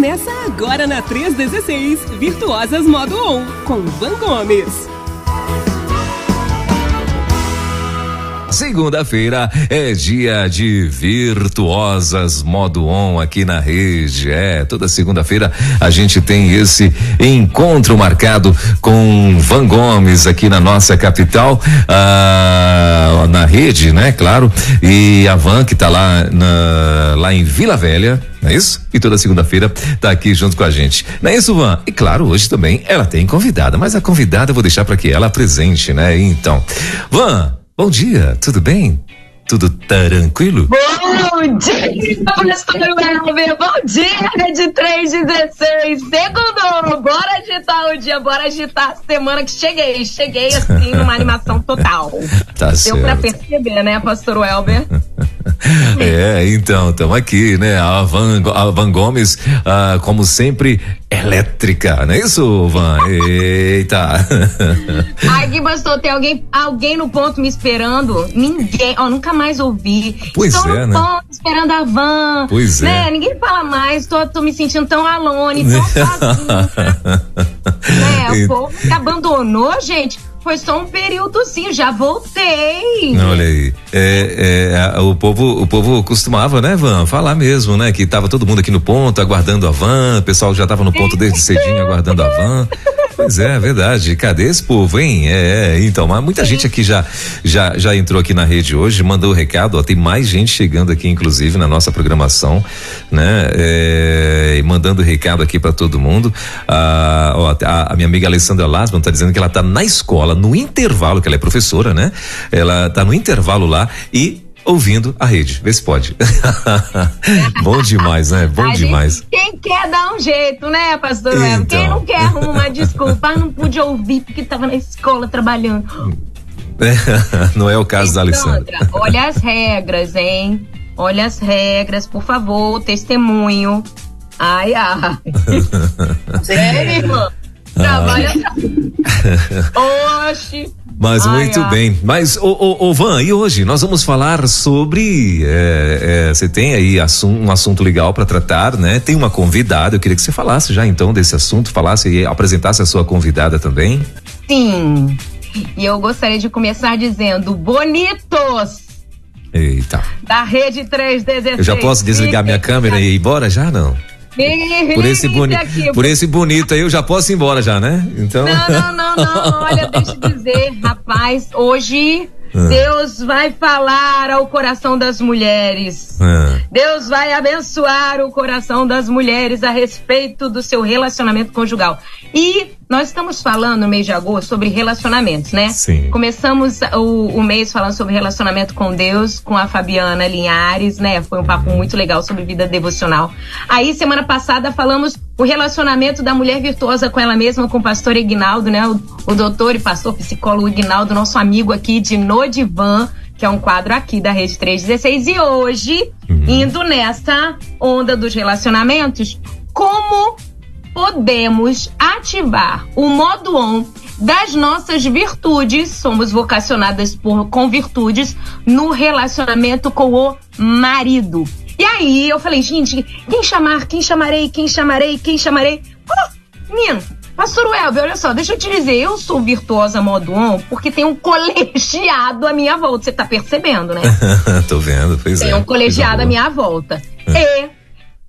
Começa agora na 316, Virtuosas Modo On, com Van Gomes. Segunda-feira é dia de virtuosas modo on aqui na rede. É, toda segunda-feira a gente tem esse encontro marcado com Van Gomes aqui na nossa capital, ah, na rede, né? Claro. E a Van que tá lá na, lá em Vila Velha, não é isso? E toda segunda-feira tá aqui junto com a gente. Não é isso, Van? E claro, hoje também ela tem convidada, mas a convidada eu vou deixar para que ela apresente, né? Então, Van, Bom dia, tudo bem? Tudo tranquilo? Bom dia, professor Welber. Bom dia, de 316. Segundo, bora agitar o dia, bora agitar a semana que cheguei. Cheguei assim, numa animação total. Tá Deu certo. pra perceber, né, pastor Welber? É, então, estamos aqui, né? A Van, a Van Gomes, ah, como sempre, elétrica, não é isso, Van? Eita! Ai, que pastor, tem alguém, alguém no ponto me esperando? Ninguém, ó, nunca mais ouvi. Pois Estou é, no né? ponto esperando a van. Pois né? é. Ninguém fala mais, tô, tô me sentindo tão alone, tão sozinha. né? O povo que abandonou, gente. Foi só um períodozinho, já voltei. Olha aí, é, é, o povo, o povo costumava, né, Van, falar mesmo, né, que tava todo mundo aqui no ponto aguardando a van, o pessoal já tava no ponto desde cedinho aguardando a van. Pois é, verdade. Cadê esse povo, hein? É, é, então, mas muita gente aqui já, já, já entrou aqui na rede hoje, mandou o recado, ó, tem mais gente chegando aqui, inclusive, na nossa programação, né? É, mandando recado aqui para todo mundo. Ah, ó, a, a minha amiga Alessandra Lasman tá dizendo que ela tá na escola, no intervalo, que ela é professora, né? Ela tá no intervalo lá e ouvindo a rede. Vê se pode. Bom demais, né? Bom A gente- demais. quem quer dar um jeito, né, pastor Então. Quem não quer arruma uma desculpa, ah, não pude ouvir porque tava na escola trabalhando. Não é o caso da Alessandra. Sandra, olha as regras, hein? Olha as regras, por favor, testemunho. Ai, ai. é, minha Trabalha. Oxi. Mas Ai, muito ai. bem. Mas, ô, ô, ô, Van, e hoje nós vamos falar sobre. é, é, Você tem aí assum- um assunto legal para tratar, né? Tem uma convidada. Eu queria que você falasse já então desse assunto, falasse e apresentasse a sua convidada também. Sim. E eu gostaria de começar dizendo: bonitos Eita. da Rede 316. Eu já posso desligar minha câmera e ir embora já? Não. Por esse, boni Aqui, por esse bonito aí eu já posso ir embora já, né? Então. Não, não, não, não. Olha, deixa eu dizer, rapaz, hoje Ah. Deus vai falar ao coração das mulheres. Ah, Deus vai abençoar o coração das mulheres a respeito do seu relacionamento conjugal. E nós estamos falando no mês de agosto sobre relacionamentos, né? Sim. Começamos o, o mês falando sobre relacionamento com Deus, com a Fabiana Linhares, né? Foi um papo muito legal sobre vida devocional. Aí, semana passada, falamos o relacionamento da mulher virtuosa com ela mesma, com o pastor Ignaldo, né? O, o doutor e pastor psicólogo Ignaldo, nosso amigo aqui de Nodivan, que é um quadro aqui da Rede 316. E hoje, indo nessa onda dos relacionamentos, como podemos ativar o modo on das nossas virtudes, somos vocacionadas por, com virtudes, no relacionamento com o marido. E aí eu falei, gente, quem chamar, quem chamarei, quem chamarei, quem chamarei? Oh, menino, pastor Welber, olha só, deixa eu te dizer, eu sou virtuosa modo on porque tem um colegiado à minha volta, você tá percebendo, né? Tô vendo, pois é. Tem um colegiado à minha volta. E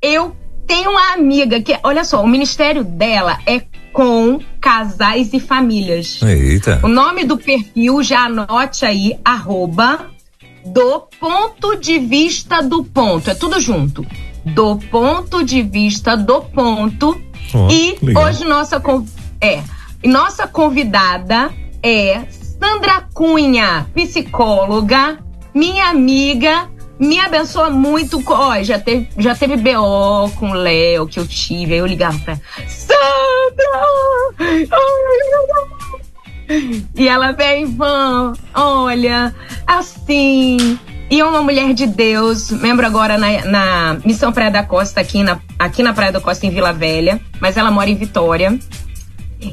eu tenho uma amiga que, olha só, o ministério dela é com casais e famílias. Eita. O nome do perfil, já anote aí, arroba do ponto de vista do ponto. É tudo junto. Do ponto de vista do ponto. Ó, e legal. hoje nossa, é, nossa convidada é Sandra Cunha, psicóloga, minha amiga, me abençoa muito. Ó, já teve, já teve BO com o Léo que eu tive, aí eu ligava pra Sandra! E ela vem, Van, olha, assim. E é uma mulher de Deus, membro agora na, na Missão Praia da Costa, aqui na, aqui na Praia da Costa, em Vila Velha, mas ela mora em Vitória.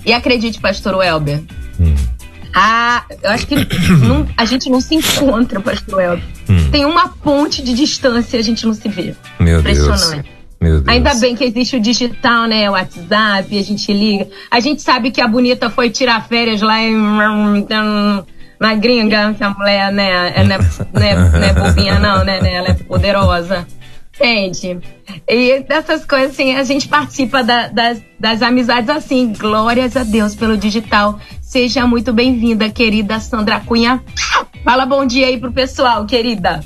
E acredite, pastor Welber, Hum. A, eu acho que não- a gente não se encontra, pastor Welber. Hum. Tem uma ponte de distância e a gente não se vê. Meu Deus. Impressionante. Ainda bem que existe o digital, né? O WhatsApp, a gente liga. A gente sabe que a bonita foi tirar férias lá em. Na gringa, que a mulher, né? É, não, é, não, é, não é bobinha, não, né? Ela é poderosa. Entende? E dessas coisas, assim, a gente participa da, das, das amizades assim. Glórias a Deus pelo digital. Seja muito bem-vinda, querida Sandra Cunha. Fala bom dia aí pro pessoal, querida.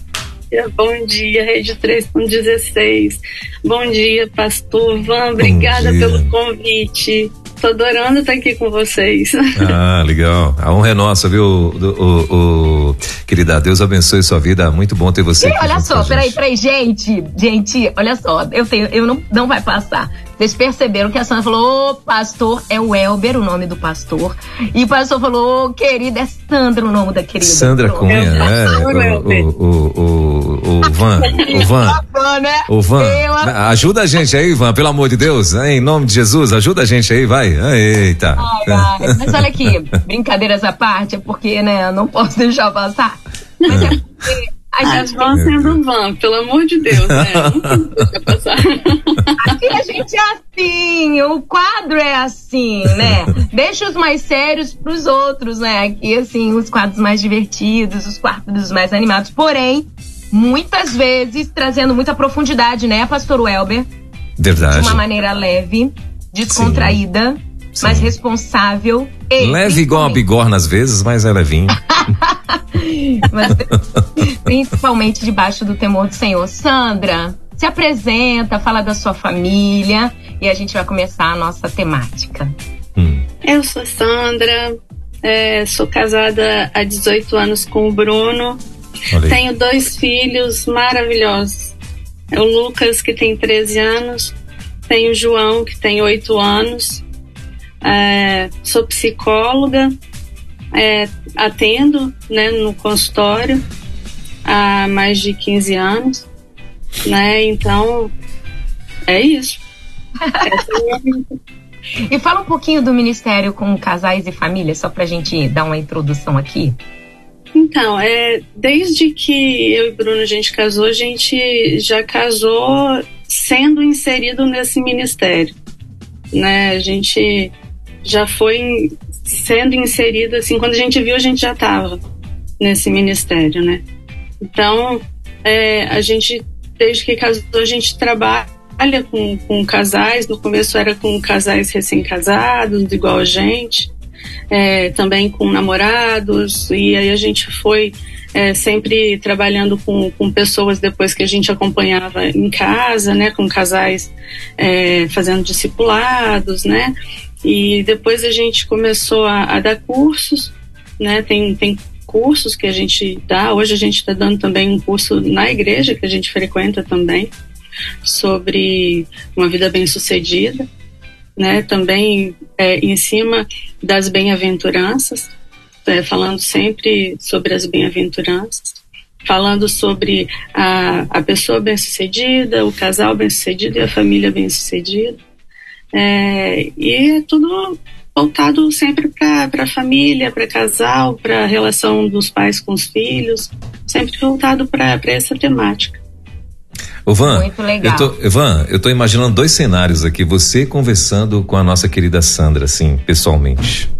Bom dia, Rede 3.16. Bom dia, Pastor Van. Obrigada pelo convite. Tô adorando estar aqui com vocês. Ah, legal. A honra é nossa, viu, o, o, o, querida? Deus abençoe sua vida. Muito bom ter você e aqui. Olha só, peraí, peraí, gente. Gente, olha só, eu tenho, eu não, não vai passar. Vocês perceberam que a Sandra falou, ô pastor, é o Elber o nome do pastor. E o pastor falou, ô querida, é Sandra o nome da querida. Sandra Cunha, né? O, o, o, o, Van, o Van, né? o Van, ajuda a gente aí, Van, pelo amor de Deus, em nome de Jesus, ajuda a gente aí, vai. Eita. Ai, ai. Mas olha aqui, brincadeiras à parte, é porque, né, não posso deixar passar. Mas é porque a gente vão sendo van, pelo amor de Deus, né? Não passar. Aqui a gente é assim, o quadro é assim, né? Deixa os mais sérios pros outros, né? Aqui, assim, os quadros mais divertidos, os quadros mais animados. Porém, muitas vezes trazendo muita profundidade, né, Pastor Welber? Verdade. De uma maneira leve, descontraída. Sim mais responsável. E Leve igual a bigorna às vezes, mas é levinho. mas, principalmente debaixo do temor do Senhor. Sandra, se apresenta, fala da sua família e a gente vai começar a nossa temática. Hum. Eu sou Sandra, é, sou casada há 18 anos com o Bruno. Tenho dois filhos maravilhosos. É o Lucas, que tem 13 anos, tem o João, que tem 8 anos, é, sou psicóloga, é, atendo né, no consultório há mais de 15 anos, né? Então, é isso. e fala um pouquinho do Ministério com Casais e Famílias, só para a gente dar uma introdução aqui. Então, é, desde que eu e Bruno a gente casou, a gente já casou sendo inserido nesse ministério. Né? A gente já foi sendo inserida, assim, quando a gente viu, a gente já estava nesse ministério, né? Então, é, a gente, desde que casou, a gente trabalha com, com casais, no começo era com casais recém-casados, igual a gente, é, também com namorados, e aí a gente foi é, sempre trabalhando com, com pessoas depois que a gente acompanhava em casa, né, com casais é, fazendo discipulados, né, e depois a gente começou a, a dar cursos, né? Tem, tem cursos que a gente dá. Hoje a gente está dando também um curso na igreja que a gente frequenta também sobre uma vida bem sucedida, né? Também é, em cima das bem-aventuranças, é, falando sempre sobre as bem-aventuranças, falando sobre a, a pessoa bem-sucedida, o casal bem-sucedido e a família bem-sucedida. É, e é tudo voltado sempre para a família, para casal, para a relação dos pais com os filhos, sempre voltado para essa temática. Ô Van, Muito legal. Eu tô, Van, eu tô imaginando dois cenários aqui. Você conversando com a nossa querida Sandra, assim, pessoalmente.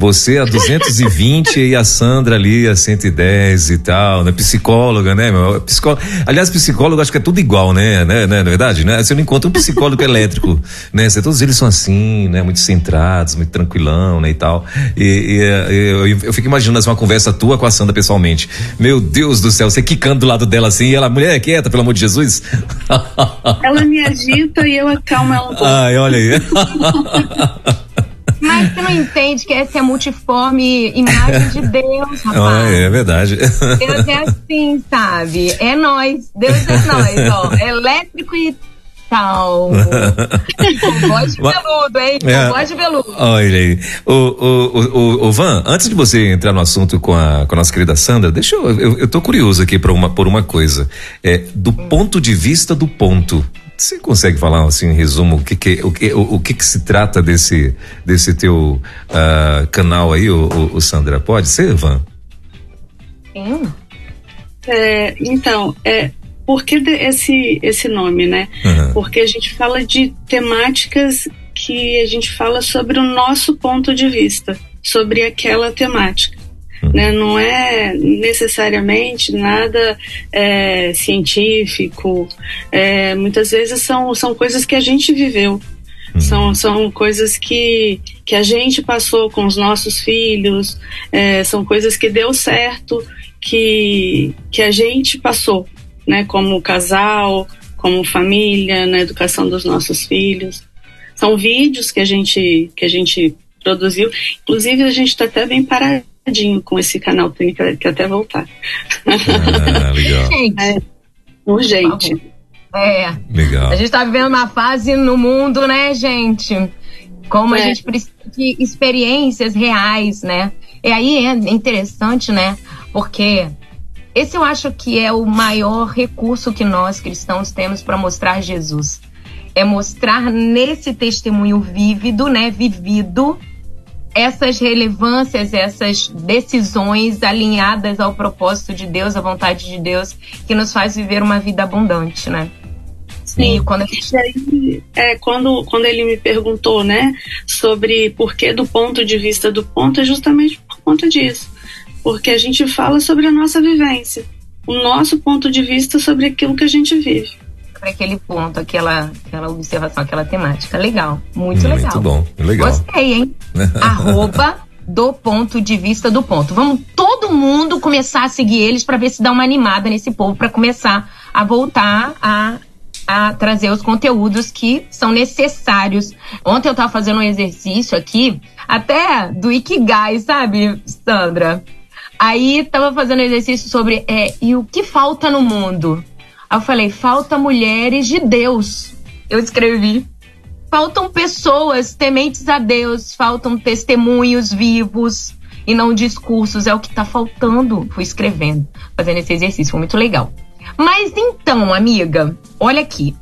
Você a 220 e a Sandra ali a 110 e tal, né? Psicóloga, né? Psicólogo. Aliás, psicólogo acho que é tudo igual, né? né? né? Na verdade, né? Você não encontra um psicólogo elétrico, né? Você, todos eles são assim, né? Muito centrados, muito tranquilão, né? E tal. E, e eu, eu, fico imaginando assim, uma conversa tua com a Sandra pessoalmente. Meu Deus do céu, você quicando do lado dela assim, e ela, mulher, quieta, pelo amor de Jesus. Ela me agita e eu acalmo ela um pouco. Ai, olha aí. Mas você não entende que essa é a multiforme imagem de Deus, rapaz. Ah, é verdade. Deus é assim, sabe? É nós. Deus é nós, ó. Elétrico e tal. voz de veludo, hein? É, voz de veludo. Olha aí. O, o, o, o, Van, antes de você entrar no assunto com a, com a nossa querida Sandra, deixa eu. Eu, eu tô curioso aqui por uma, por uma coisa. É, do hum. ponto de vista do ponto. Você consegue falar assim em resumo o que, que o, que, o, o que, que se trata desse desse teu uh, canal aí, o, o, o, Sandra? Pode ser, Van? Sim. É, então, é, por que esse, esse nome, né? Uhum. Porque a gente fala de temáticas que a gente fala sobre o nosso ponto de vista, sobre aquela temática. Né? Não é necessariamente nada é, científico, é, muitas vezes são, são coisas que a gente viveu. Uhum. São, são coisas que, que a gente passou com os nossos filhos, é, são coisas que deu certo, que, que a gente passou, né, como casal, como família, na educação dos nossos filhos. São vídeos que a gente, que a gente produziu. Inclusive, a gente está até bem paradinho com esse canal, tem que, que até voltar. Ah, legal. É, urgente. É. Legal. A gente está vivendo uma fase no mundo, né, gente? Como é. a gente precisa de experiências reais, né? E aí é interessante, né? Porque esse eu acho que é o maior recurso que nós cristãos temos para mostrar Jesus. É mostrar nesse testemunho vívido, né, vivido, essas relevâncias, essas decisões alinhadas ao propósito de Deus, à vontade de Deus, que nos faz viver uma vida abundante, né? Sim, e quando, gente... aí, é, quando, quando ele me perguntou, né, sobre por que do ponto de vista do ponto, é justamente por conta disso porque a gente fala sobre a nossa vivência, o nosso ponto de vista sobre aquilo que a gente vive. Para aquele ponto, aquela, aquela observação, aquela temática. Legal, muito, muito legal. Muito bom, legal. Gostei, hein? Arroba do ponto de vista do ponto. Vamos todo mundo começar a seguir eles para ver se dá uma animada nesse povo para começar a voltar a a trazer os conteúdos que são necessários. Ontem eu estava fazendo um exercício aqui, até do Ikigai, sabe, Sandra? Aí tava fazendo exercício sobre é, e o que falta no mundo. Aí eu falei, falta mulheres de Deus. Eu escrevi. Faltam pessoas tementes a Deus, faltam testemunhos vivos e não discursos. É o que tá faltando. Fui escrevendo, fazendo esse exercício. Foi muito legal. Mas então, amiga, olha aqui.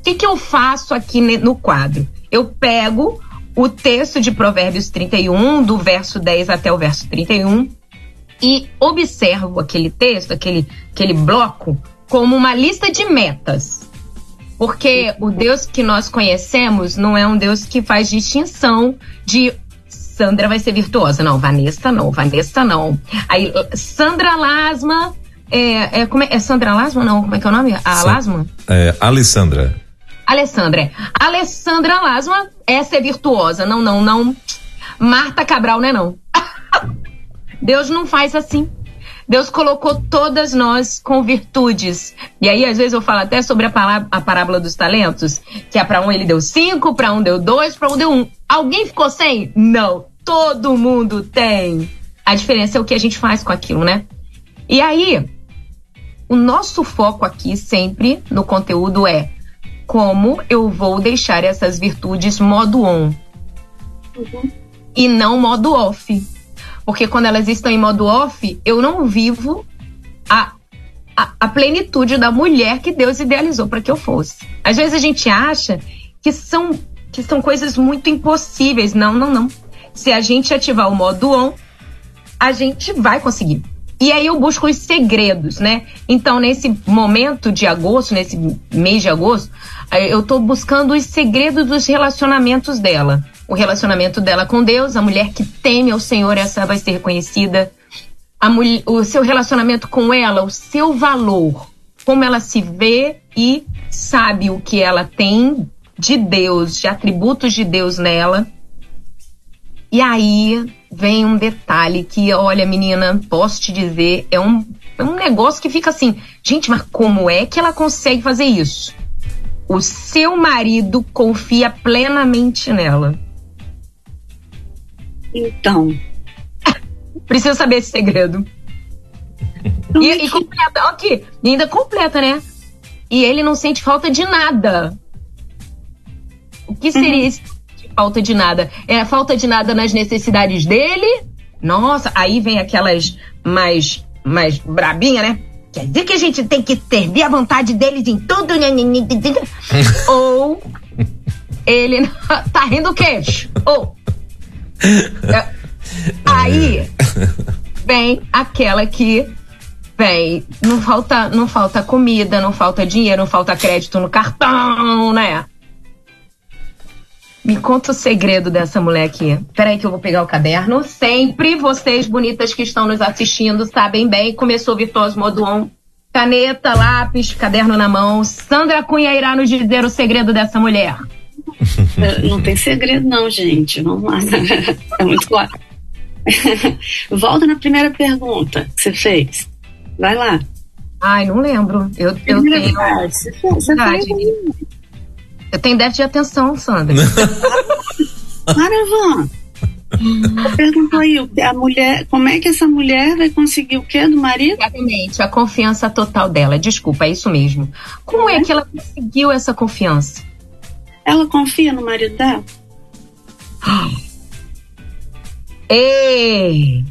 O que, que eu faço aqui no quadro? Eu pego o texto de Provérbios 31, do verso 10 até o verso 31, e observo aquele texto, aquele, aquele bloco, como uma lista de metas. Porque o Deus que nós conhecemos não é um Deus que faz distinção de Sandra vai ser virtuosa. Não, Vanessa não, Vanessa não. Aí, Sandra Lasma. É, é, como é, é Sandra Lasma? Não, como é que é o nome? A Sa Lasma? É, Alessandra. Alessandra. Alessandra Lasma, essa é virtuosa. Não, não, não. Marta Cabral, não é não. Deus não faz assim. Deus colocou todas nós com virtudes. E aí, às vezes, eu falo até sobre a, palavra, a parábola dos talentos, que é para um ele deu cinco, para um deu dois, para um deu um. Alguém ficou sem? Não. Todo mundo tem. A diferença é o que a gente faz com aquilo, né? E aí, o nosso foco aqui sempre no conteúdo é como eu vou deixar essas virtudes modo on uhum. e não modo off. Porque quando elas estão em modo off, eu não vivo a, a, a plenitude da mulher que Deus idealizou para que eu fosse. Às vezes a gente acha que são, que são coisas muito impossíveis. Não, não, não. Se a gente ativar o modo on, a gente vai conseguir. E aí eu busco os segredos, né? Então, nesse momento de agosto, nesse mês de agosto, eu tô buscando os segredos dos relacionamentos dela o relacionamento dela com Deus, a mulher que teme ao Senhor, essa vai ser reconhecida. Mulher, o seu relacionamento com ela, o seu valor, como ela se vê e sabe o que ela tem de Deus, de atributos de Deus nela. E aí vem um detalhe que, olha, menina, posso te dizer, é um, é um negócio que fica assim, gente, mas como é que ela consegue fazer isso? O seu marido confia plenamente nela. Então. Precisa saber esse segredo. E, e completa, aqui, e ainda completa, né? E ele não sente falta de nada. O que seria uhum. esse de falta de nada? É a falta de nada nas necessidades dele? Nossa, aí vem aquelas mais, mais brabinha, né? Quer dizer que a gente tem que servir a vontade deles em tudo? Né? Ou ele tá rindo o quê? Ou. Aí vem aquela que Bem, não falta, não falta comida, não falta dinheiro, não falta crédito no cartão, né? Me conta o segredo dessa mulher aqui. Peraí que eu vou pegar o caderno. Sempre vocês bonitas que estão nos assistindo sabem bem. Começou Virtuoso Modo. Caneta, lápis, caderno na mão. Sandra Cunha irá nos dizer o segredo dessa mulher. Não tem segredo não, gente. Vamos lá. É muito claro. Volta na primeira pergunta que você fez. Vai lá. Ai, não lembro. Eu, eu tenho. Você, você eu tenho déficit de atenção, Sandra. Maravilha. Perguntou aí, a mulher, como é que essa mulher vai conseguir o quê do marido? Exatamente, a confiança total dela. Desculpa, é isso mesmo. Como é, é que ela conseguiu essa confiança? Ela confia no marido dela? Eita.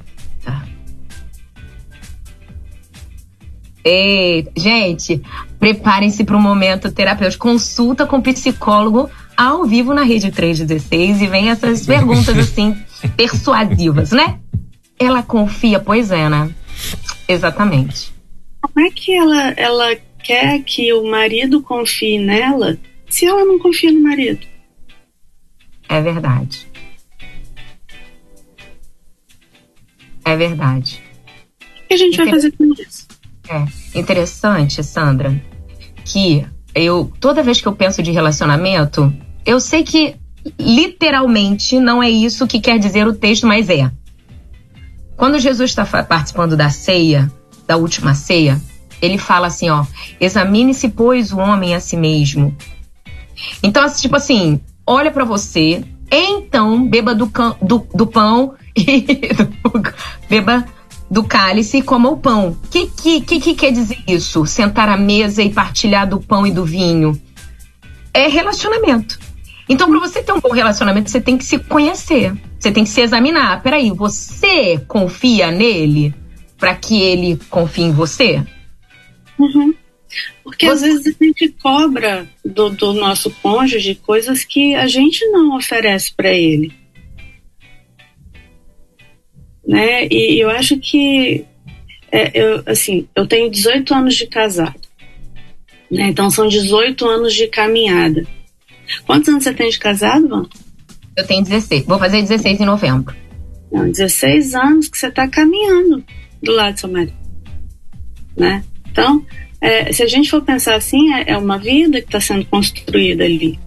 Eita. Gente, preparem-se para um momento terapêutico. Consulta com psicólogo ao vivo na Rede 316 e vem essas perguntas assim, persuasivas, né? Ela confia, pois é, né? Exatamente. Como é que ela, ela quer que o marido confie nela se ela não confia no marido? É verdade. É verdade. O que a gente vai fazer com isso? É interessante, Sandra, que eu toda vez que eu penso de relacionamento, eu sei que literalmente não é isso que quer dizer o texto, mas é. Quando Jesus está participando da ceia, da última ceia, ele fala assim, ó, examine-se, pois, o homem a si mesmo. Então, tipo assim, olha para você, então beba do, do, do pão e do, beba do cálice e coma o pão. O que, que, que, que quer dizer isso? Sentar à mesa e partilhar do pão e do vinho? É relacionamento. Então, para você ter um bom relacionamento, você tem que se conhecer. Você tem que se examinar. Peraí, você confia nele para que ele confie em você? Uhum. Porque às vezes a gente cobra do, do nosso cônjuge coisas que a gente não oferece para ele né? E eu acho que é, eu, assim, eu tenho 18 anos de casado, né? Então são 18 anos de caminhada. Quantos anos você tem de casado, Van? Eu tenho 16. Vou fazer 16 em novembro. Não, 16 anos que você está caminhando do lado do seu marido, né? Então, é, se a gente for pensar assim, é, é uma vida que está sendo construída ali.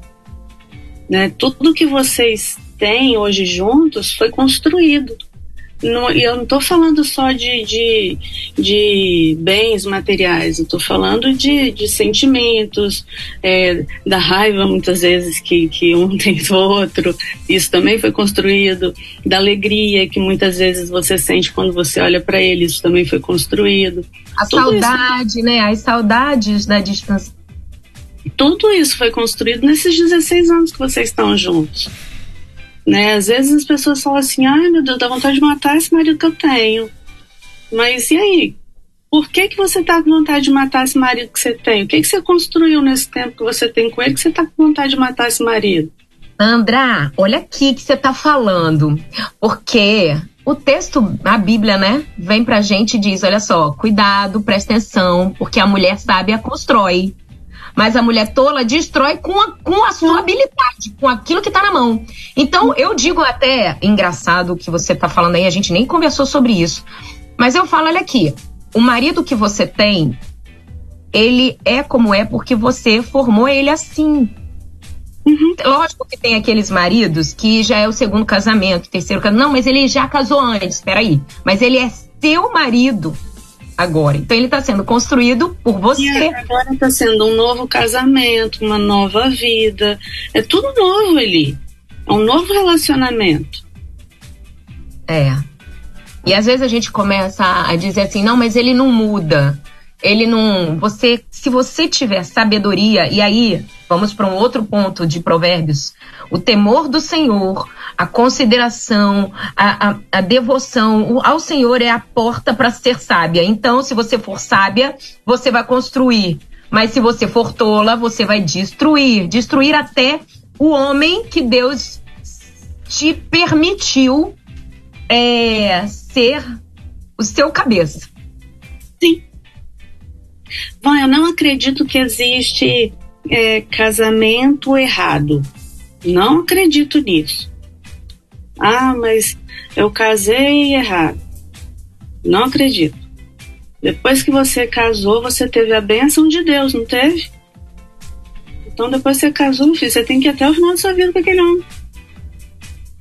Né? Tudo que vocês têm hoje juntos foi construído não, eu não estou falando só de, de, de, bens materiais, eu estou falando de, de sentimentos, é, da raiva muitas vezes que, que um tem do outro, isso também foi construído, da alegria que muitas vezes você sente quando você olha para ele, isso também foi construído. A Tudo saudade, isso... né? As saudades da distância. Tudo isso foi construído nesses 16 anos que vocês estão juntos. Né? Às vezes as pessoas falam assim, ai meu Deus, dá vontade de matar esse marido que eu tenho. Mas e aí? Por que, que você está com vontade de matar esse marido que você tem? O que, que você construiu nesse tempo que você tem com ele que você está com vontade de matar esse marido? Andrá, olha aqui que você está falando. Porque o texto, a Bíblia, né, vem pra gente e diz: olha só, cuidado, presta atenção, porque a mulher sábia constrói. Mas a mulher tola destrói com a, com a sua habilidade, com aquilo que tá na mão. Então, eu digo até, engraçado o que você tá falando aí, a gente nem conversou sobre isso. Mas eu falo, olha aqui, o marido que você tem, ele é como é porque você formou ele assim. Uhum. Lógico que tem aqueles maridos que já é o segundo casamento, terceiro casamento. Não, mas ele já casou antes, peraí. Mas ele é seu marido agora. Então ele está sendo construído por você. E agora está sendo um novo casamento, uma nova vida. É tudo novo ali. É um novo relacionamento. É. E às vezes a gente começa a dizer assim, não, mas ele não muda. Ele não. Você, se você tiver sabedoria, e aí vamos para um outro ponto de Provérbios: o temor do Senhor, a consideração, a, a, a devoção ao Senhor é a porta para ser sábia. Então, se você for sábia, você vai construir. Mas se você for tola, você vai destruir destruir até o homem que Deus te permitiu é, ser o seu cabeça. Sim. Bom, eu não acredito que existe é, casamento errado. Não acredito nisso. Ah, mas eu casei errado. Não acredito. Depois que você casou, você teve a bênção de Deus, não teve? Então, depois que você casou, filho, você tem que ir até o final da sua vida com aquele homem.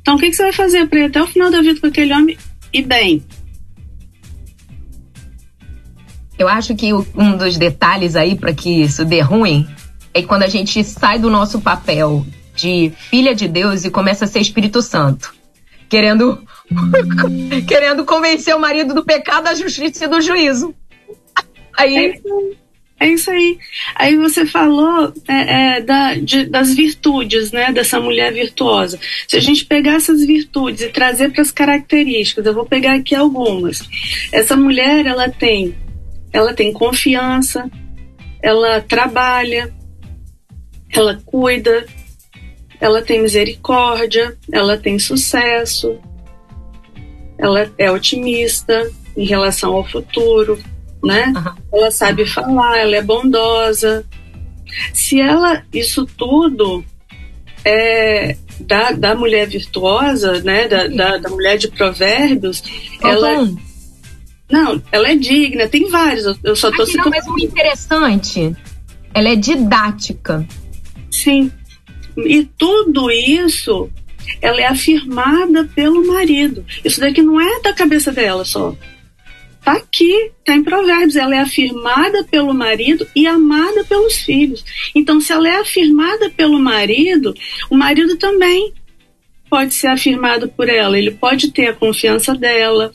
Então, o que, que você vai fazer para ir até o final da vida com aquele homem e bem? Eu acho que um dos detalhes aí para que isso dê ruim é quando a gente sai do nosso papel de filha de Deus e começa a ser Espírito Santo, querendo querendo convencer o marido do pecado, da justiça e do juízo. Aí é isso aí. Aí você falou é, é, da, de, das virtudes, né, dessa mulher virtuosa. Se a gente pegar essas virtudes e trazer para as características, eu vou pegar aqui algumas. Essa mulher, ela tem, ela tem confiança, ela trabalha, ela cuida, ela tem misericórdia, ela tem sucesso, ela é otimista em relação ao futuro né? Uhum. Ela sabe falar, ela é bondosa. Se ela, isso tudo é da, da mulher virtuosa, né? Da, da, da mulher de provérbios, ela. Não, ela é digna, tem vários. Eu só tô citando. Mas o interessante, ela é didática. Sim. E tudo isso ela é afirmada pelo marido. Isso daqui não é da cabeça dela só. Está aqui, está em Provérbios. Ela é afirmada pelo marido e amada pelos filhos. Então, se ela é afirmada pelo marido, o marido também pode ser afirmado por ela. Ele pode ter a confiança dela,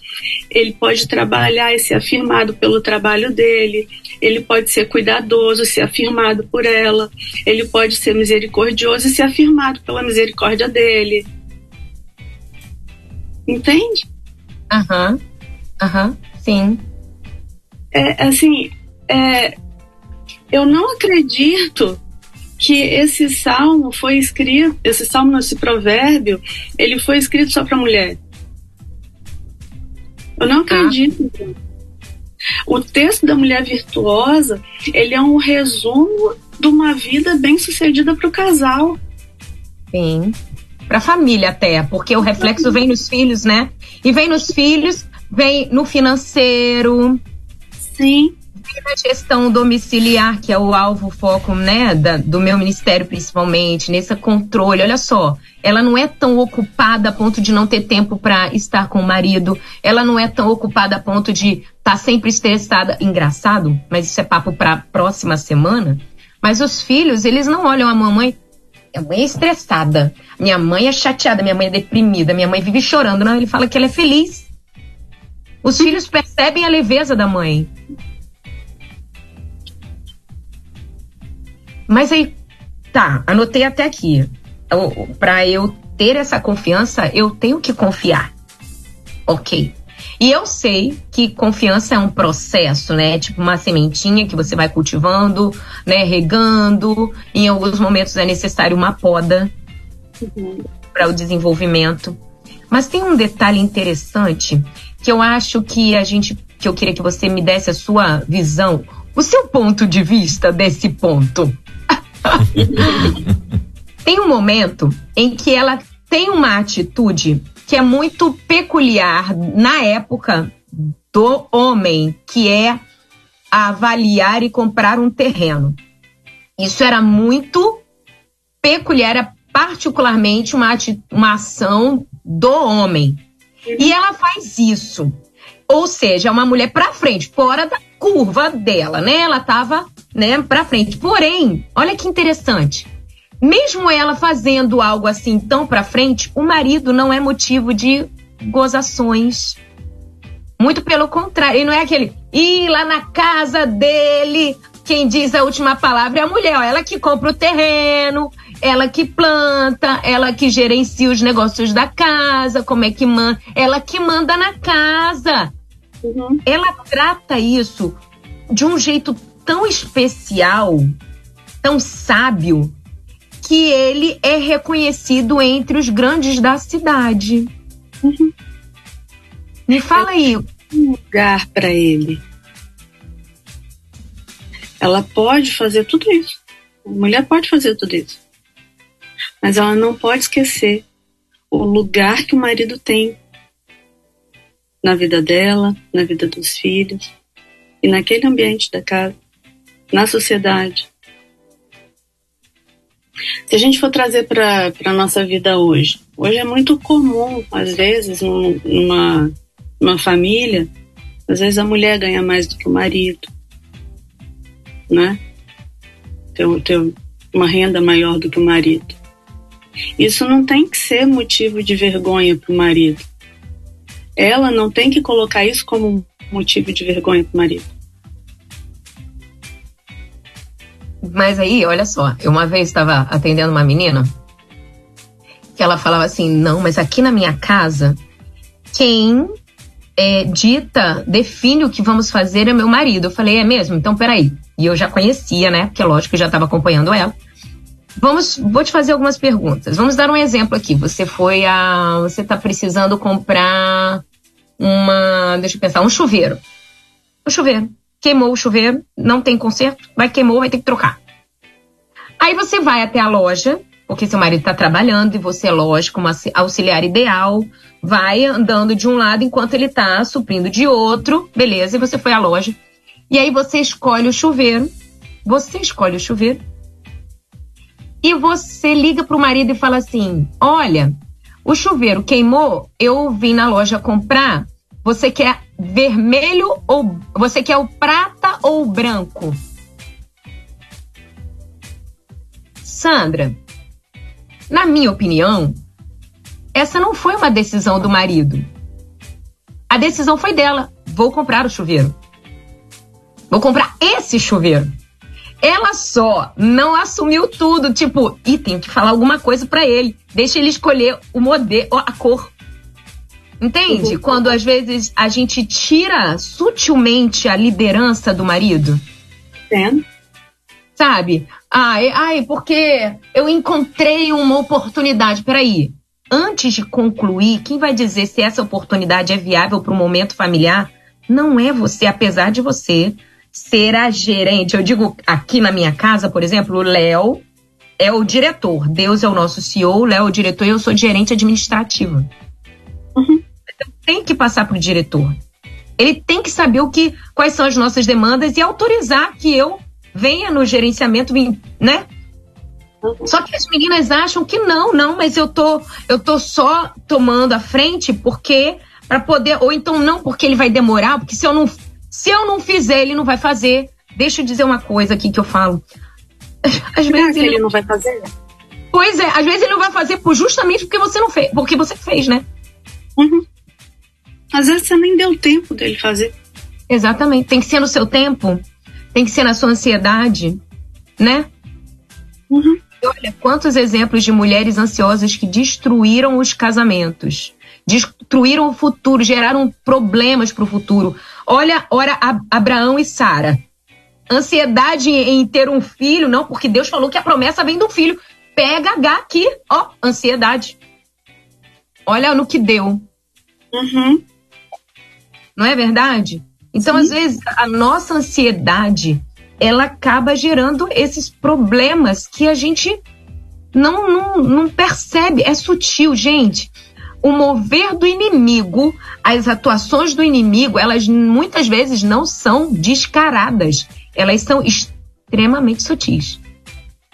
ele pode trabalhar e ser afirmado pelo trabalho dele, ele pode ser cuidadoso, ser afirmado por ela, ele pode ser misericordioso e ser afirmado pela misericórdia dele. Entende? Aham, uhum. aham. Uhum. Sim. É, assim, é, eu não acredito que esse salmo foi escrito, esse salmo, esse provérbio, ele foi escrito só para mulher. Eu não acredito. Ah. O texto da mulher virtuosa, ele é um resumo de uma vida bem sucedida para o casal. Sim. Para a família até, porque o reflexo vem nos filhos, né? E vem nos filhos vem no financeiro. Sim. Na gestão domiciliar, que é o alvo foco, né, da, do meu ministério principalmente, nesse controle. Olha só, ela não é tão ocupada a ponto de não ter tempo para estar com o marido. Ela não é tão ocupada a ponto de estar tá sempre estressada. Engraçado, mas isso é papo para próxima semana. Mas os filhos, eles não olham a mamãe minha mãe é estressada, minha mãe é chateada, minha mãe é deprimida, minha mãe vive chorando. Não, ele fala que ela é feliz. Os filhos percebem a leveza da mãe. Mas aí, tá, anotei até aqui. Para eu ter essa confiança, eu tenho que confiar. Ok. E eu sei que confiança é um processo, né? Tipo uma sementinha que você vai cultivando, né? Regando. Em alguns momentos é necessário uma poda uhum. para o desenvolvimento. Mas tem um detalhe interessante que eu acho que a gente, que eu queria que você me desse a sua visão, o seu ponto de vista desse ponto. tem um momento em que ela tem uma atitude que é muito peculiar na época do homem, que é avaliar e comprar um terreno. Isso era muito peculiar, era particularmente uma, uma ação do homem. E ela faz isso. Ou seja, é uma mulher para frente, fora da curva dela, né? Ela tava, né, para frente. Porém, olha que interessante. Mesmo ela fazendo algo assim tão para frente, o marido não é motivo de gozações. Muito pelo contrário, ele não é aquele ir lá na casa dele, quem diz a última palavra é a mulher, ó, ela que compra o terreno, ela que planta, ela que gerencia os negócios da casa, como é que manda, ela que manda na casa. Uhum. Ela trata isso de um jeito tão especial, tão sábio, que ele é reconhecido entre os grandes da cidade. Uhum. Me fala aí. Um lugar para ele. Ela pode fazer tudo isso. A mulher pode fazer tudo isso. Mas ela não pode esquecer o lugar que o marido tem na vida dela, na vida dos filhos e naquele ambiente da casa, na sociedade. Se a gente for trazer para a nossa vida hoje, hoje é muito comum, às vezes, numa, numa família, às vezes a mulher ganha mais do que o marido, né? Ter, ter uma renda maior do que o marido. Isso não tem que ser motivo de vergonha para o marido. Ela não tem que colocar isso como motivo de vergonha para o marido. Mas aí, olha só, eu uma vez estava atendendo uma menina que ela falava assim: não, mas aqui na minha casa, quem é, dita, define o que vamos fazer é meu marido. Eu falei: é mesmo? Então peraí. E eu já conhecia, né? Porque lógico, eu já estava acompanhando ela. Vamos, vou te fazer algumas perguntas. Vamos dar um exemplo aqui. Você foi a. Você está precisando comprar uma. Deixa eu pensar, um chuveiro. Um chuveiro queimou o chuveiro, não tem conserto, vai queimou, vai ter que trocar. Aí você vai até a loja, porque seu marido está trabalhando e você, é lógico, uma auxiliar ideal, vai andando de um lado enquanto ele está suprindo de outro, beleza, e você foi à loja. E aí você escolhe o chuveiro, você escolhe o chuveiro, e você liga para o marido e fala assim: Olha, o chuveiro queimou, eu vim na loja comprar, você quer vermelho ou você quer o prata ou o branco? Sandra, na minha opinião, essa não foi uma decisão do marido. A decisão foi dela. Vou comprar o chuveiro. Vou comprar esse chuveiro. Ela só não assumiu tudo, tipo, e tem que falar alguma coisa para ele. Deixa ele escolher o modelo, a cor. Entende? Quando às vezes a gente tira sutilmente a liderança do marido. Entendo. Sabe? Ai, ai, porque eu encontrei uma oportunidade. Peraí. Antes de concluir, quem vai dizer se essa oportunidade é viável para o momento familiar não é você, apesar de você ser a gerente. Eu digo aqui na minha casa, por exemplo, o Léo é o diretor. Deus é o nosso CEO, o Léo é o diretor e eu sou gerente administrativa. Uhum tem que passar para o diretor. Ele tem que saber o que, quais são as nossas demandas e autorizar que eu venha no gerenciamento, né? Só que as meninas acham que não, não, mas eu tô, eu tô só tomando a frente porque para poder, ou então não porque ele vai demorar, porque se eu não, se eu não fizer, ele não vai fazer. Deixa eu dizer uma coisa aqui que eu falo. Às vezes ele, ele não vai fazer. Pois é, às vezes ele não vai fazer justamente porque você não fez, porque você fez, né? Uhum. Às vezes você nem deu tempo dele fazer. Exatamente. Tem que ser no seu tempo, tem que ser na sua ansiedade, né? Uhum. Olha, quantos exemplos de mulheres ansiosas que destruíram os casamentos, destruíram o futuro, geraram problemas para o futuro. Olha, ora Abraão e Sara. Ansiedade em ter um filho, não, porque Deus falou que a promessa vem do filho. Pega H aqui, ó, ansiedade. Olha no que deu. Uhum. Não é verdade? Então, Sim. às vezes, a nossa ansiedade ela acaba gerando esses problemas que a gente não, não, não percebe. É sutil, gente. O mover do inimigo, as atuações do inimigo, elas muitas vezes não são descaradas. Elas são extremamente sutis.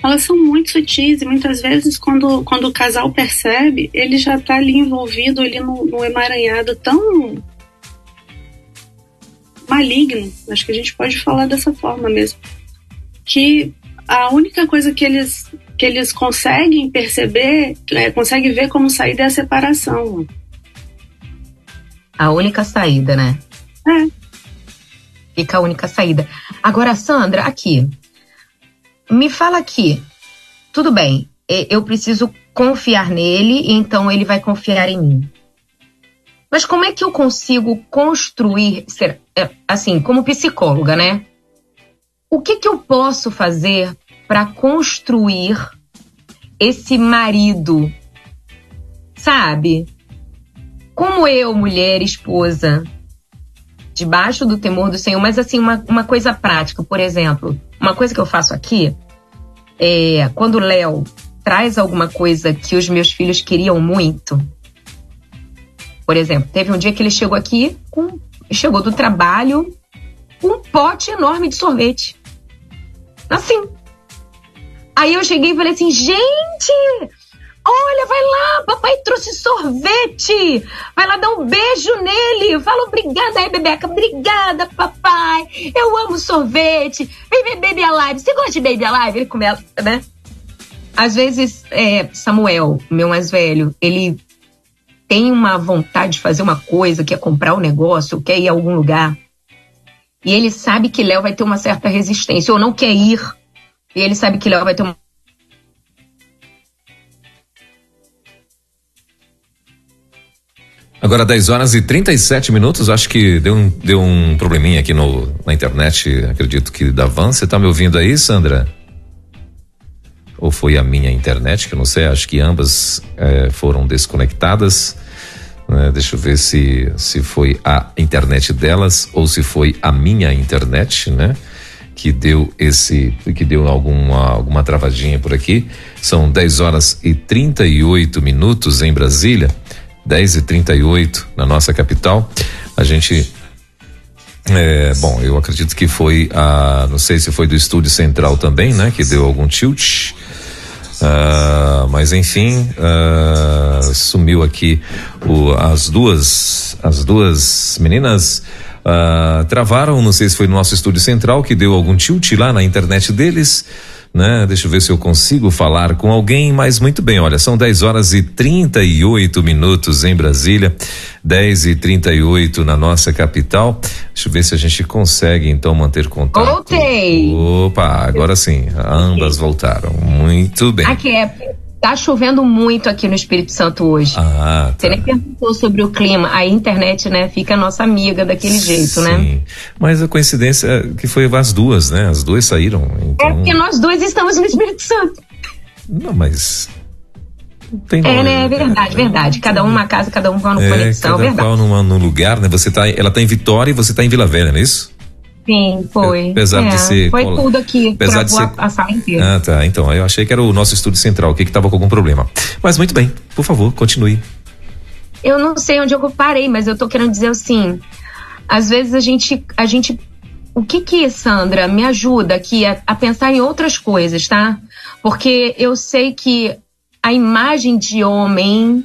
Elas são muito sutis e muitas vezes quando, quando o casal percebe, ele já está ali envolvido ali no, no emaranhado tão maligno, acho que a gente pode falar dessa forma mesmo, que a única coisa que eles que eles conseguem perceber, é, conseguem ver como saída é a separação. A única saída, né? É. Fica a única saída. Agora, Sandra, aqui. Me fala aqui. Tudo bem, eu preciso confiar nele, então ele vai confiar em mim. Mas como é que eu consigo construir, é, assim, como psicóloga, né? O que, que eu posso fazer para construir esse marido, sabe? Como eu, mulher, esposa, debaixo do temor do Senhor, mas assim, uma, uma coisa prática, por exemplo, uma coisa que eu faço aqui é quando o Léo traz alguma coisa que os meus filhos queriam muito. Por exemplo, teve um dia que ele chegou aqui com chegou do trabalho um pote enorme de sorvete. Assim. Aí eu cheguei e falei assim: "Gente, Olha, vai lá, papai trouxe sorvete. Vai lá dar um beijo nele. Fala obrigada aí, Bebeca. Obrigada, papai. Eu amo sorvete. Vem ver Baby Alive. Você gosta de Baby Alive? Ele começa, né? Às vezes, é, Samuel, meu mais velho, ele tem uma vontade de fazer uma coisa, quer comprar um negócio, quer ir a algum lugar. E ele sabe que Léo vai ter uma certa resistência, ou não quer ir. E ele sabe que Léo vai ter uma Agora 10 horas e 37 minutos, acho que deu um, deu um probleminha aqui no, na internet, acredito que da Van. Você tá me ouvindo aí, Sandra? Ou foi a minha internet, que eu não sei, acho que ambas é, foram desconectadas. Né? Deixa eu ver se, se foi a internet delas ou se foi a minha internet, né? Que deu esse, que deu alguma, alguma travadinha por aqui. São 10 horas e 38 minutos em Brasília. 10 e 38 na nossa capital. A gente. É, bom, eu acredito que foi a. Não sei se foi do estúdio central também, né? Que deu algum tilt. Uh, mas enfim, uh, sumiu aqui o, as duas as duas meninas uh, travaram, não sei se foi no nosso estúdio central que deu algum tilt lá na internet deles né? Deixa eu ver se eu consigo falar com alguém, mas muito bem, olha, são 10 horas e 38 minutos em Brasília, 10 e 38 na nossa capital. Deixa eu ver se a gente consegue então manter contato. Voltei! Opa, agora sim, ambas voltaram. Muito bem. Aqui é Tá chovendo muito aqui no Espírito Santo hoje. Ah, tá. Você nem perguntou sobre o clima. A internet, né, fica nossa amiga daquele jeito, né? Sim. Mas a coincidência é que foi as duas, né? As duas saíram. Então... É porque nós dois estamos no Espírito Santo. Não, mas. Tem é, né? É verdade, é, verdade. Cada um numa casa, cada um com uma é, conexão, cada verdade. qual numa, num lugar, né? Você tá, ela tá em Vitória e você tá em Vila Velha, não é isso? Sim, foi. Apesar é, de ser. Foi tudo aqui. Apesar de ser. A, sala inteira. Ah, tá. Então, eu achei que era o nosso estúdio central, que estava com algum problema. Mas muito bem, por favor, continue. Eu não sei onde eu parei, mas eu tô querendo dizer assim. Às vezes a gente. A gente o que que, Sandra, me ajuda aqui a, a pensar em outras coisas, tá? Porque eu sei que a imagem de homem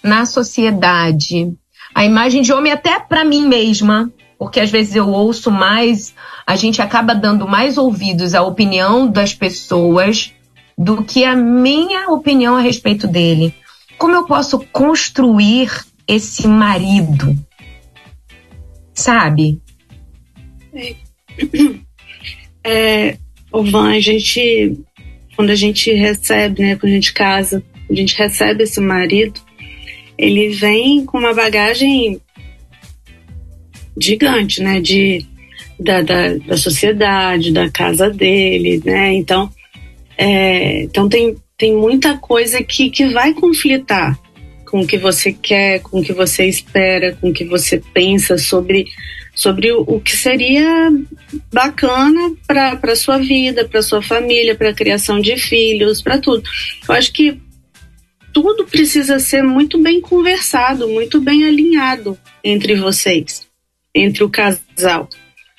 na sociedade, a imagem de homem até para mim mesma, porque às vezes eu ouço mais, a gente acaba dando mais ouvidos à opinião das pessoas do que a minha opinião a respeito dele. Como eu posso construir esse marido? Sabe? É, é o Van, a gente, quando a gente recebe, né, quando a gente casa, a gente recebe esse marido, ele vem com uma bagagem gigante, né? De, da, da, da sociedade, da casa dele, né? Então, é, então tem, tem muita coisa que, que vai conflitar com o que você quer, com o que você espera, com o que você pensa sobre, sobre o, o que seria bacana para a sua vida, para sua família, para a criação de filhos, para tudo. Eu acho que tudo precisa ser muito bem conversado, muito bem alinhado entre vocês entre o casal,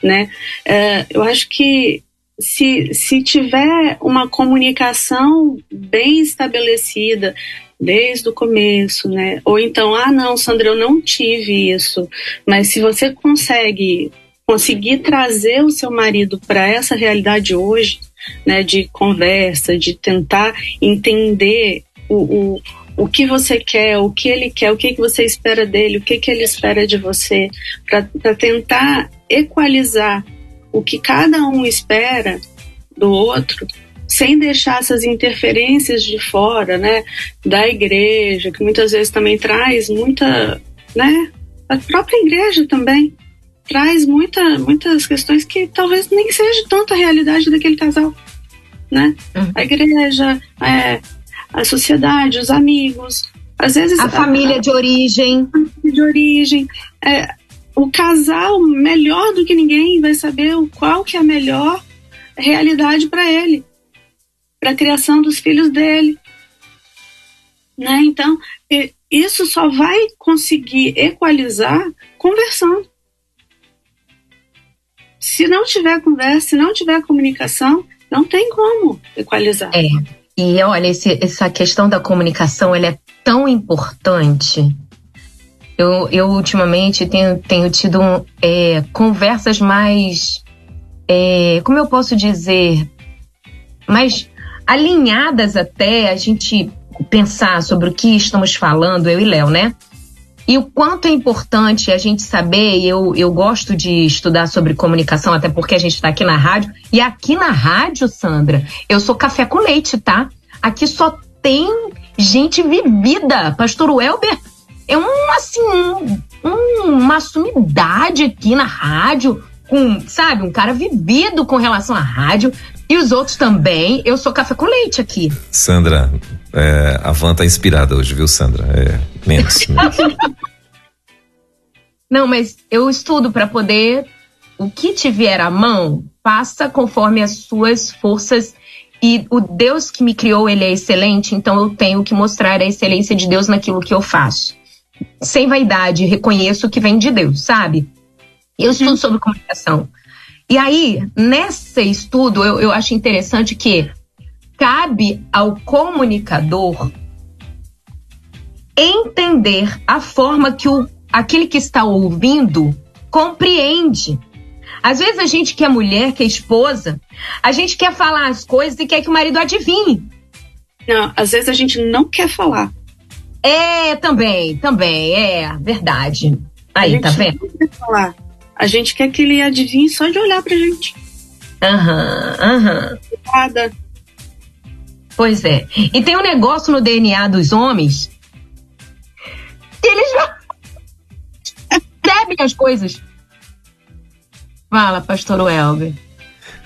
né? Uh, eu acho que se, se tiver uma comunicação bem estabelecida desde o começo, né? Ou então, ah, não, Sandra, eu não tive isso, mas se você consegue conseguir trazer o seu marido para essa realidade hoje, né, de conversa, de tentar entender o, o o que você quer, o que ele quer, o que, que você espera dele, o que, que ele espera de você, para tentar equalizar o que cada um espera do outro, sem deixar essas interferências de fora, né, da igreja, que muitas vezes também traz muita, né, a própria igreja também traz muita, muitas questões que talvez nem seja tanto a realidade daquele casal, né? Uhum. A igreja, é, a sociedade, os amigos, às vezes a, a família de origem, de origem, é, o casal melhor do que ninguém vai saber o qual que é a melhor realidade para ele, para a criação dos filhos dele. Né? Então, isso só vai conseguir equalizar conversando. Se não tiver conversa, se não tiver comunicação, não tem como equalizar. É. E olha, esse, essa questão da comunicação ela é tão importante. Eu, eu ultimamente tenho, tenho tido é, conversas mais. É, como eu posso dizer? Mais alinhadas até a gente pensar sobre o que estamos falando, eu e Léo, né? E o quanto é importante a gente saber, eu, eu gosto de estudar sobre comunicação, até porque a gente está aqui na rádio. E aqui na rádio, Sandra, eu sou café com leite, tá? Aqui só tem gente vivida. Pastor Welber é um, assim, um, uma sumidade aqui na rádio, com, sabe, um cara vivido com relação à rádio. E os outros também. Eu sou café com leite aqui. Sandra, é, a Van tá inspirada hoje, viu, Sandra? É, menos. menos. Não, mas eu estudo para poder. O que te vier à mão, passa conforme as suas forças. E o Deus que me criou, ele é excelente, então eu tenho que mostrar a excelência de Deus naquilo que eu faço. Sem vaidade, reconheço que vem de Deus, sabe? Eu estudo uhum. sobre comunicação. E aí, nesse estudo, eu, eu acho interessante que cabe ao comunicador entender a forma que o, aquele que está ouvindo compreende. Às vezes a gente que é mulher, que é esposa, a gente quer falar as coisas e quer que o marido adivinhe. Não, às vezes a gente não quer falar. É, também, também, é verdade. Aí, tá vendo? Não quer falar. A gente quer que ele adivinhe só de olhar pra gente. Aham, aham. Nada. Pois é. E tem um negócio no DNA dos homens que eles não percebem as coisas. Fala, pastor Welber.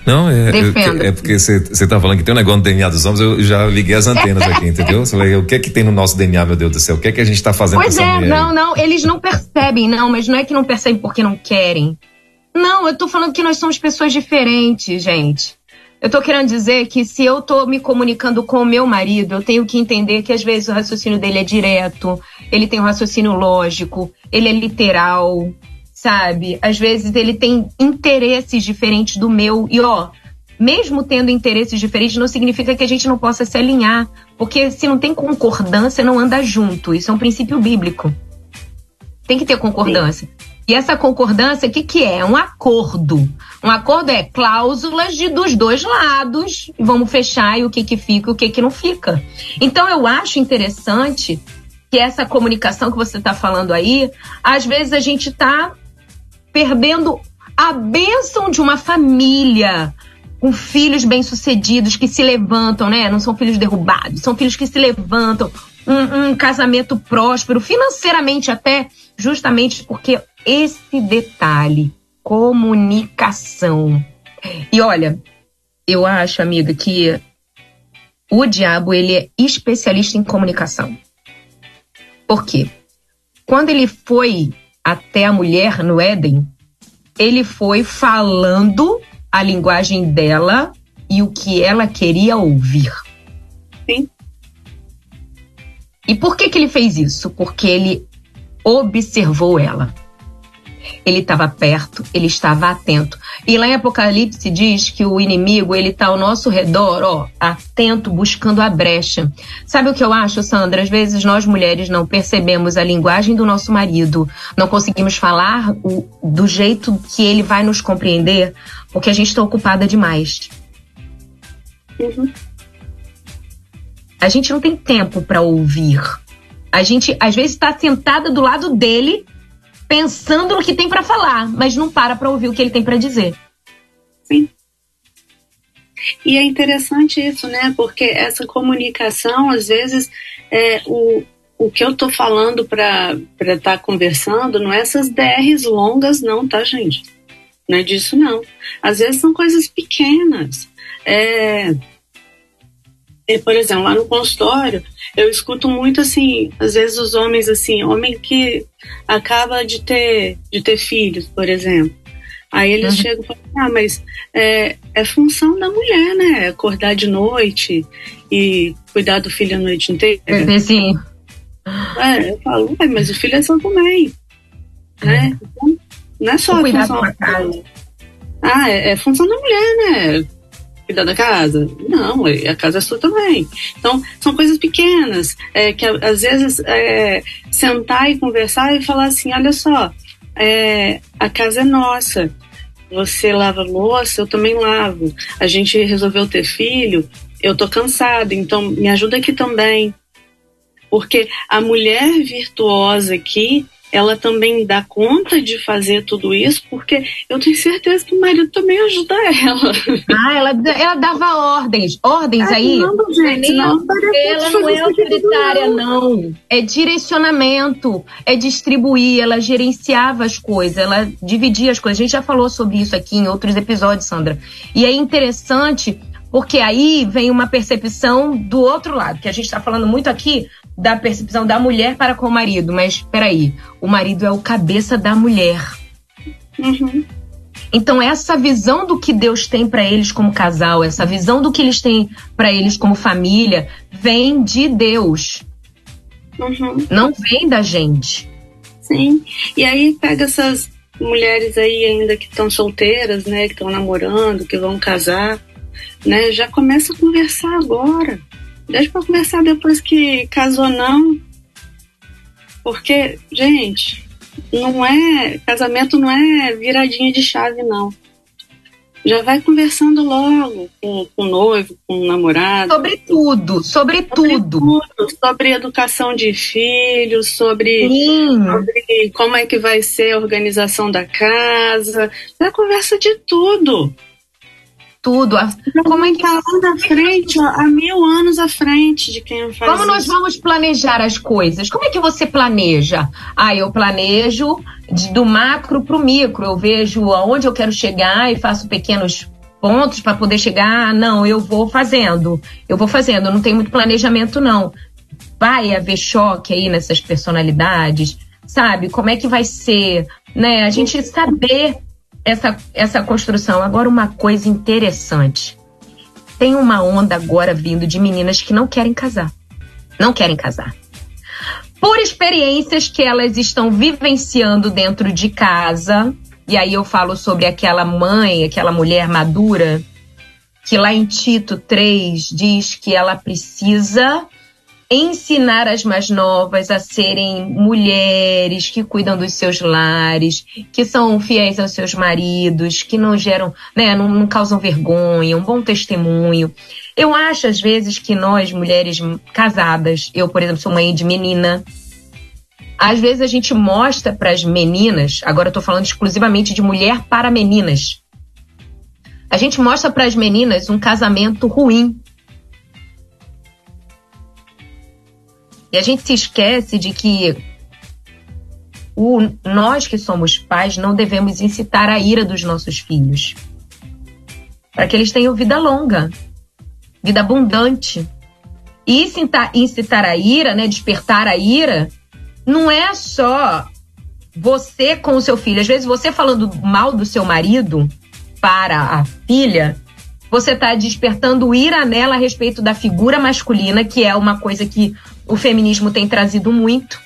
Não, é, eu, é porque você tá falando que tem um negócio no DNA dos homens, eu já liguei as antenas aqui, entendeu? Você o que é que tem no nosso DNA, meu Deus do céu? O que é que a gente tá fazendo pois é, não, não, eles não percebem, não, mas não é que não percebem porque não querem. Não, eu tô falando que nós somos pessoas diferentes, gente. Eu tô querendo dizer que se eu tô me comunicando com o meu marido, eu tenho que entender que às vezes o raciocínio dele é direto, ele tem um raciocínio lógico, ele é literal, sabe? Às vezes ele tem interesses diferentes do meu. E ó, mesmo tendo interesses diferentes, não significa que a gente não possa se alinhar. Porque se não tem concordância, não anda junto. Isso é um princípio bíblico. Tem que ter concordância. Sim. E essa concordância, o que, que é? Um acordo. Um acordo é cláusulas de, dos dois lados. Vamos fechar e o que, que fica e o que, que não fica. Então, eu acho interessante que essa comunicação que você está falando aí, às vezes a gente está perdendo a bênção de uma família com filhos bem-sucedidos que se levantam, né? Não são filhos derrubados, são filhos que se levantam, um, um casamento próspero, financeiramente até, justamente porque esse detalhe, comunicação. E olha, eu acho, amiga, que o diabo ele é especialista em comunicação. Por quê? Quando ele foi até a mulher no Éden, ele foi falando a linguagem dela e o que ela queria ouvir. Sim. E por que, que ele fez isso? Porque ele observou ela ele estava perto, ele estava atento. E lá em Apocalipse diz que o inimigo, ele está ao nosso redor, ó, atento, buscando a brecha. Sabe o que eu acho, Sandra? Às vezes nós mulheres não percebemos a linguagem do nosso marido, não conseguimos falar o, do jeito que ele vai nos compreender, porque a gente está ocupada demais. Uhum. A gente não tem tempo para ouvir. A gente, às vezes, está sentada do lado dele pensando no que tem para falar, mas não para para ouvir o que ele tem para dizer. Sim. E é interessante isso, né? Porque essa comunicação, às vezes, é, o, o que eu tô falando para estar tá conversando não é essas DRs longas, não, tá, gente? Não é disso, não. Às vezes são coisas pequenas. É, por exemplo, lá no consultório, eu escuto muito assim, às vezes os homens assim, homem que acaba de ter de ter filhos, por exemplo. Aí eles uhum. chegam e falam, ah, mas é, é função da mulher, né? Acordar de noite e cuidar do filho a noite inteira. É, sim. É, eu falo, mas o filho é seu também. Né? Então, não é só cuidar função da casa. Ah, é, é função da mulher, né? Cuidar da casa? Não, a casa é sua também. Então, são coisas pequenas, é, que às vezes é, sentar e conversar e falar assim: olha só, é, a casa é nossa. Você lava louça, eu também lavo. A gente resolveu ter filho, eu tô cansada, então me ajuda aqui também. Porque a mulher virtuosa aqui, ela também dá conta de fazer tudo isso, porque eu tenho certeza que o marido também ajuda ela. Ah, ela, ela dava ordens. Ordens aí? Não, gente, não, ela não é autoritária, não. É direcionamento, é distribuir, ela gerenciava as coisas, ela dividia as coisas. A gente já falou sobre isso aqui em outros episódios, Sandra. E é interessante porque aí vem uma percepção do outro lado, que a gente está falando muito aqui da percepção da mulher para com o marido, mas peraí, o marido é o cabeça da mulher. Uhum. Então essa visão do que Deus tem para eles como casal, essa visão do que eles têm para eles como família, vem de Deus. Uhum. Não vem da gente. Sim. E aí pega essas mulheres aí ainda que estão solteiras, né, que estão namorando, que vão casar, né, já começa a conversar agora. Deixa pra conversar depois que casou, não. Porque, gente, não é. Casamento não é viradinha de chave, não. Já vai conversando logo com, com o noivo, com o namorado. Sobre tudo, sobre, sobre tudo. tudo. Sobre educação de filhos, sobre, sobre, como é que vai ser a organização da casa. Já conversa de tudo tudo. Como é que tá lá na frente, ó, há mil anos à frente de quem faz Como nós vamos planejar as coisas? Como é que você planeja? Ah, eu planejo de, do macro para o micro. Eu vejo aonde eu quero chegar e faço pequenos pontos para poder chegar. Ah, não, eu vou fazendo. Eu vou fazendo. Não tem muito planejamento, não. Vai haver choque aí nessas personalidades, sabe? Como é que vai ser, né? A gente saber essa, essa construção. Agora, uma coisa interessante. Tem uma onda agora vindo de meninas que não querem casar. Não querem casar. Por experiências que elas estão vivenciando dentro de casa. E aí eu falo sobre aquela mãe, aquela mulher madura, que lá em Tito 3 diz que ela precisa ensinar as mais novas a serem mulheres que cuidam dos seus lares, que são fiéis aos seus maridos, que não geram, né, não, não causam vergonha, um bom testemunho. Eu acho às vezes que nós mulheres casadas, eu por exemplo sou mãe de menina, às vezes a gente mostra para as meninas, agora eu falando exclusivamente de mulher para meninas. A gente mostra para as meninas um casamento ruim, E a gente se esquece de que o, nós que somos pais não devemos incitar a ira dos nossos filhos. Para que eles tenham vida longa, vida abundante. E incitar, incitar a ira, né, despertar a ira, não é só você com o seu filho. Às vezes você falando mal do seu marido para a filha, você está despertando ira nela a respeito da figura masculina, que é uma coisa que o feminismo tem trazido muito.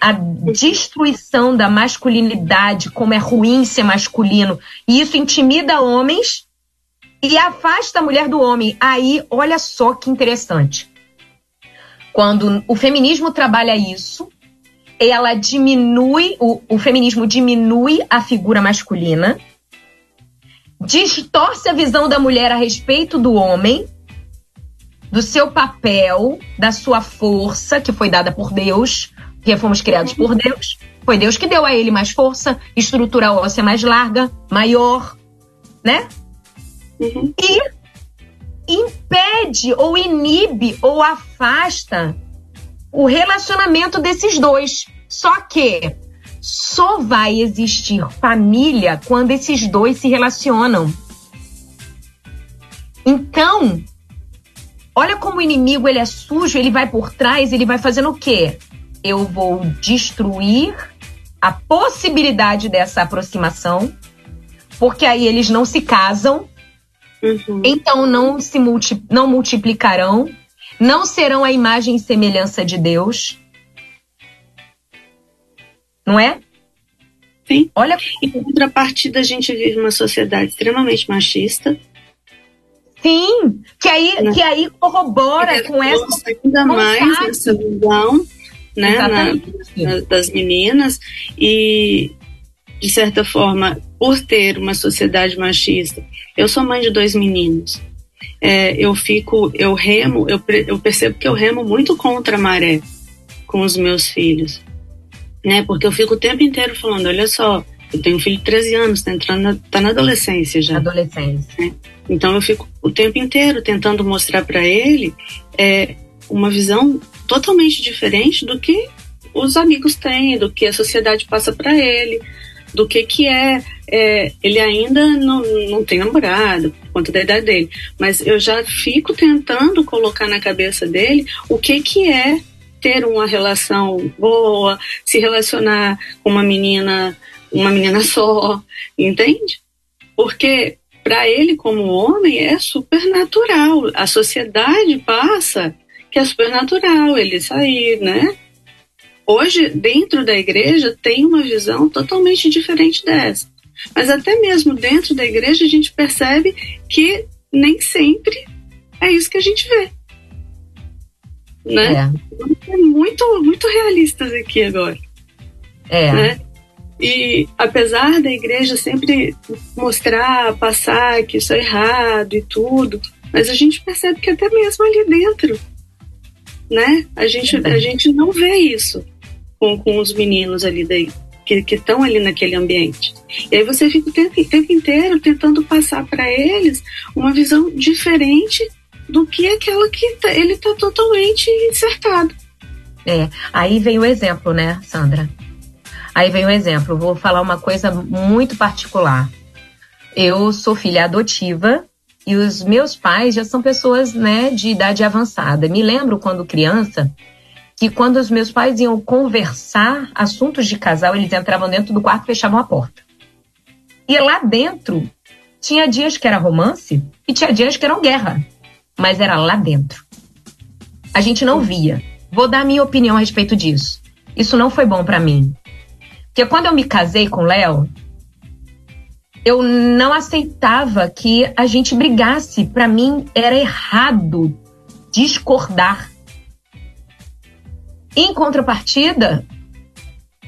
A destruição da masculinidade, como é ruim ser masculino. E isso intimida homens e afasta a mulher do homem. Aí, olha só que interessante. Quando o feminismo trabalha isso, ela diminui, o, o feminismo diminui a figura masculina, distorce a visão da mulher a respeito do homem do seu papel, da sua força, que foi dada por Deus, que fomos criados por Deus. Foi Deus que deu a ele mais força, estrutura óssea mais larga, maior, né? Uhum. E impede ou inibe ou afasta o relacionamento desses dois. Só que só vai existir família quando esses dois se relacionam. Então, Olha como o inimigo ele é sujo, ele vai por trás, ele vai fazendo o quê? Eu vou destruir a possibilidade dessa aproximação, porque aí eles não se casam, uhum. então não se multi, não multiplicarão, não serão a imagem e semelhança de Deus. Não é? Sim. Olha, em contrapartida, a gente vive uma sociedade extremamente machista. Sim, que aí, né? que aí corrobora com essa. Ainda mais essa visão né, na, das meninas. E, de certa forma, por ter uma sociedade machista, eu sou mãe de dois meninos. É, eu fico, eu remo, eu, eu percebo que eu remo muito contra a maré com os meus filhos né? Porque eu fico o tempo inteiro falando, olha só, eu tenho um filho de 13 anos, tá entrando na, tá na adolescência já. Adolescência. Né? Então eu fico o tempo inteiro tentando mostrar para ele é, uma visão totalmente diferente do que os amigos têm, do que a sociedade passa para ele, do que que é, é, ele ainda não, não tem namorado por conta da idade dele, mas eu já fico tentando colocar na cabeça dele o que que é ter uma relação boa, se relacionar com uma menina, uma menina só, entende? Porque para ele como homem é super natural. A sociedade passa que é super natural ele sair, né? Hoje, dentro da igreja, tem uma visão totalmente diferente dessa. Mas até mesmo dentro da igreja, a gente percebe que nem sempre é isso que a gente vê né? É. Muito, muito realistas aqui agora. É. Né? E apesar da igreja sempre mostrar, passar que isso é errado e tudo, mas a gente percebe que até mesmo ali dentro, né? A gente, a gente não vê isso com, com os meninos ali daí, que estão ali naquele ambiente. E aí você fica o tempo, o tempo inteiro tentando passar para eles uma visão diferente do que aquela que tá, ele está totalmente insertado. É, aí vem o exemplo, né, Sandra? Aí vem o exemplo. Vou falar uma coisa muito particular. Eu sou filha adotiva e os meus pais já são pessoas, né, de idade avançada. Me lembro quando criança que quando os meus pais iam conversar assuntos de casal, eles entravam dentro do quarto e fechavam a porta. E lá dentro tinha dias que era romance e tinha dias que eram guerra mas era lá dentro. A gente não via. Vou dar minha opinião a respeito disso. Isso não foi bom para mim. Porque quando eu me casei com o Léo, eu não aceitava que a gente brigasse. Para mim era errado discordar. Em contrapartida,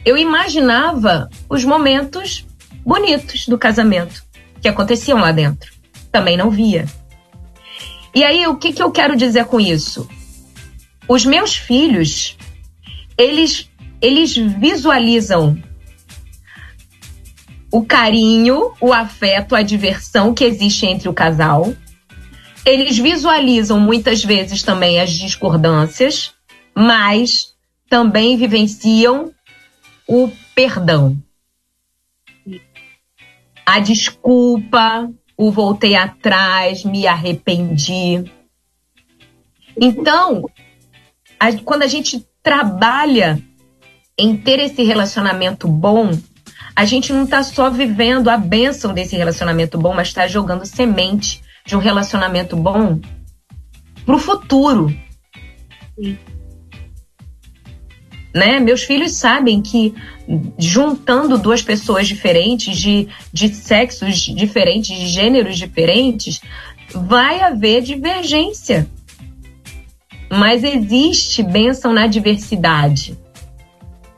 eu imaginava os momentos bonitos do casamento que aconteciam lá dentro. Também não via. E aí, o que, que eu quero dizer com isso? Os meus filhos, eles, eles visualizam o carinho, o afeto, a diversão que existe entre o casal. Eles visualizam muitas vezes também as discordâncias, mas também vivenciam o perdão. A desculpa, o voltei atrás, me arrependi. Então, a, quando a gente trabalha em ter esse relacionamento bom, a gente não está só vivendo a bênção desse relacionamento bom, mas está jogando semente de um relacionamento bom para o futuro. Sim né? Meus filhos sabem que juntando duas pessoas diferentes, de, de sexos diferentes, de gêneros diferentes, vai haver divergência. Mas existe bênção na diversidade.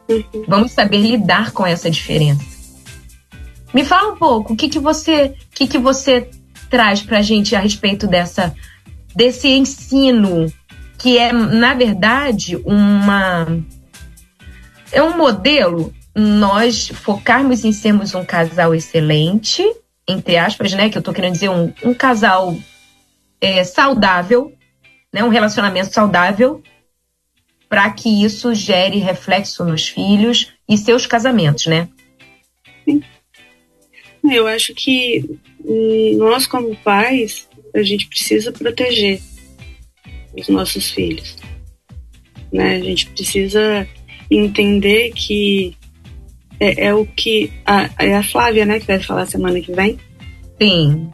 Uhum. Vamos saber lidar com essa diferença. Me fala um pouco, o que, que você, o que, que você traz para a gente a respeito dessa, desse ensino que é, na verdade, uma é um modelo nós focarmos em sermos um casal excelente, entre aspas, né? Que eu tô querendo dizer um, um casal é, saudável, né? Um relacionamento saudável, para que isso gere reflexo nos filhos e seus casamentos, né? Sim. Eu acho que hum, nós, como pais, a gente precisa proteger os nossos filhos. Né? A gente precisa entender que é, é o que a, é a Flávia, né, que vai falar semana que vem. Sim,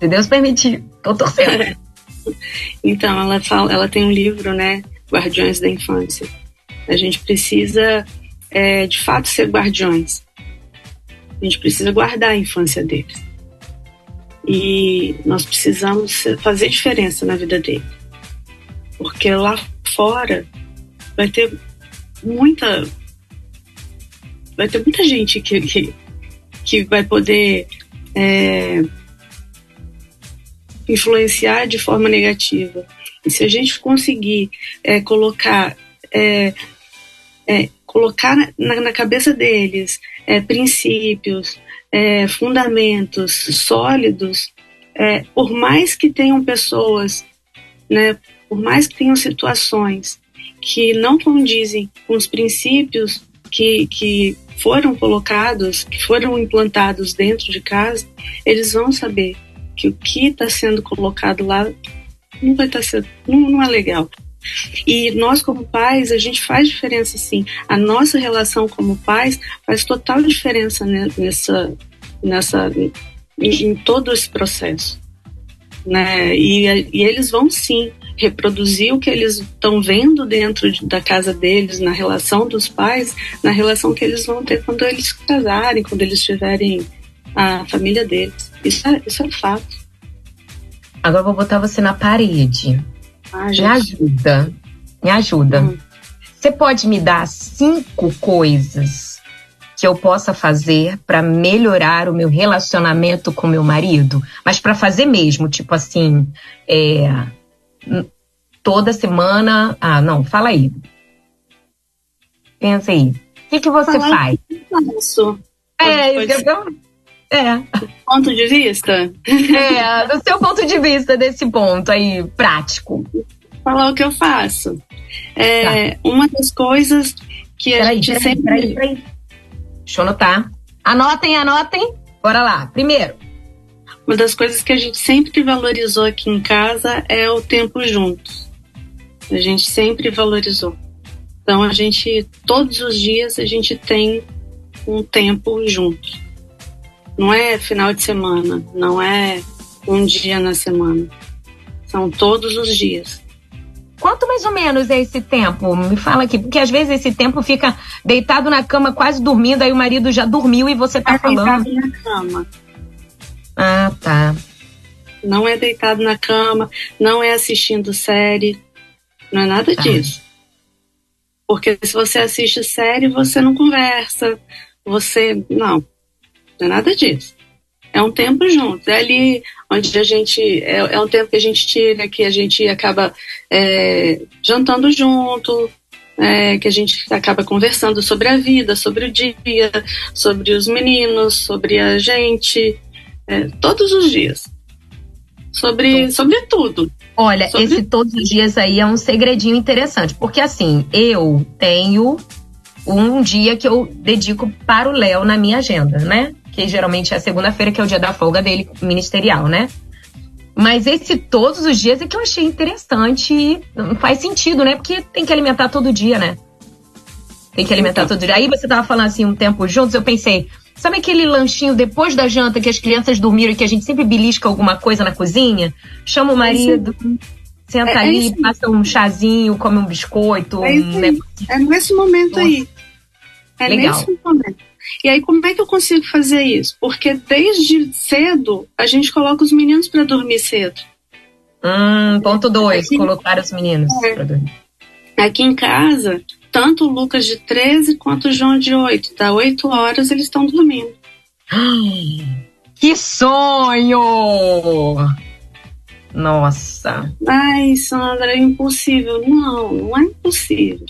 se Deus permitir, tô torcendo. então ela fala, ela tem um livro, né, Guardiões da Infância. A gente precisa, é, de fato, ser guardiões. A gente precisa guardar a infância deles. E nós precisamos fazer diferença na vida deles. Porque lá fora vai ter muita vai ter muita gente que, que, que vai poder é, influenciar de forma negativa. E se a gente conseguir é, colocar é, é colocar na, na, cabeça deles é, princípios, é, fundamentos sólidos, por mais que tenham pessoas, né, por mais que tenham situações que não condizem com os princípios que, que foram colocados, que foram implantados dentro de casa, eles vão saber que o que está sendo colocado lá não vai estar sendo, não, não é legal. E nós, como pais, a gente faz diferença sim. A nossa relação como pais faz total diferença nessa, nessa, em, em todo esse processo. Né? E, e eles vão sim reproduzir o que eles estão vendo dentro da casa deles, na relação dos pais, na relação que eles vão ter quando eles casarem, quando eles tiverem a família deles. Isso é, isso é fato. Agora vou botar você na parede. Ah, me ajuda. Me ajuda. Hum. Você pode me dar cinco coisas que eu possa fazer para melhorar o meu relacionamento com meu marido? Mas para fazer mesmo, tipo assim, é, toda semana. Ah, não, fala aí. Pensa aí. O que, que você Falar faz? Isso. É, isso é. Ponto de vista? É, do seu ponto de vista desse ponto aí, prático. Falar o que eu faço. É, tá. Uma das coisas que a gente peraí, sempre. Peraí, peraí. Deixa eu anotar. Anotem, anotem. Bora lá. Primeiro, uma das coisas que a gente sempre valorizou aqui em casa é o tempo juntos. A gente sempre valorizou. Então a gente todos os dias a gente tem um tempo juntos. Não é final de semana, não é um dia na semana. São todos os dias. Quanto mais ou menos é esse tempo? Me fala aqui, porque às vezes esse tempo fica deitado na cama, quase dormindo, aí o marido já dormiu e você tá é falando. Deitado na cama. Ah, tá. Não é deitado na cama, não é assistindo série, não é nada tá. disso. Porque se você assiste série, você não conversa, você. Não, não é nada disso. É um tempo junto. É ali onde a gente. É, é um tempo que a gente tira, que a gente acaba é, jantando junto, é, que a gente acaba conversando sobre a vida, sobre o dia, sobre os meninos, sobre a gente é, todos os dias. Sobre, sobre tudo. Olha, sobre... esse todos os dias aí é um segredinho interessante, porque assim, eu tenho um dia que eu dedico para o Léo na minha agenda, né? Que geralmente é a segunda-feira, que é o dia da folga dele ministerial, né? Mas esse todos os dias é que eu achei interessante e faz sentido, né? Porque tem que alimentar todo dia, né? Tem que alimentar todo dia. Aí você tava falando assim, um tempo juntos, eu pensei, Sabe aquele lanchinho depois da janta que as crianças dormiram e que a gente sempre belisca alguma coisa na cozinha? Chama o marido, senta é, é ali, é passa um chazinho, come um biscoito. É, um é nesse momento Nossa. aí. É Legal. nesse momento. E aí, como é que eu consigo fazer isso? Porque desde cedo a gente coloca os meninos para dormir cedo. Hum, ponto dois, colocar os meninos é. para dormir. Aqui em casa, tanto o Lucas de 13 quanto o João de 8. Dá 8 horas eles estão dormindo. Que sonho! Nossa. Ai, Sandra, é impossível. Não, não é impossível.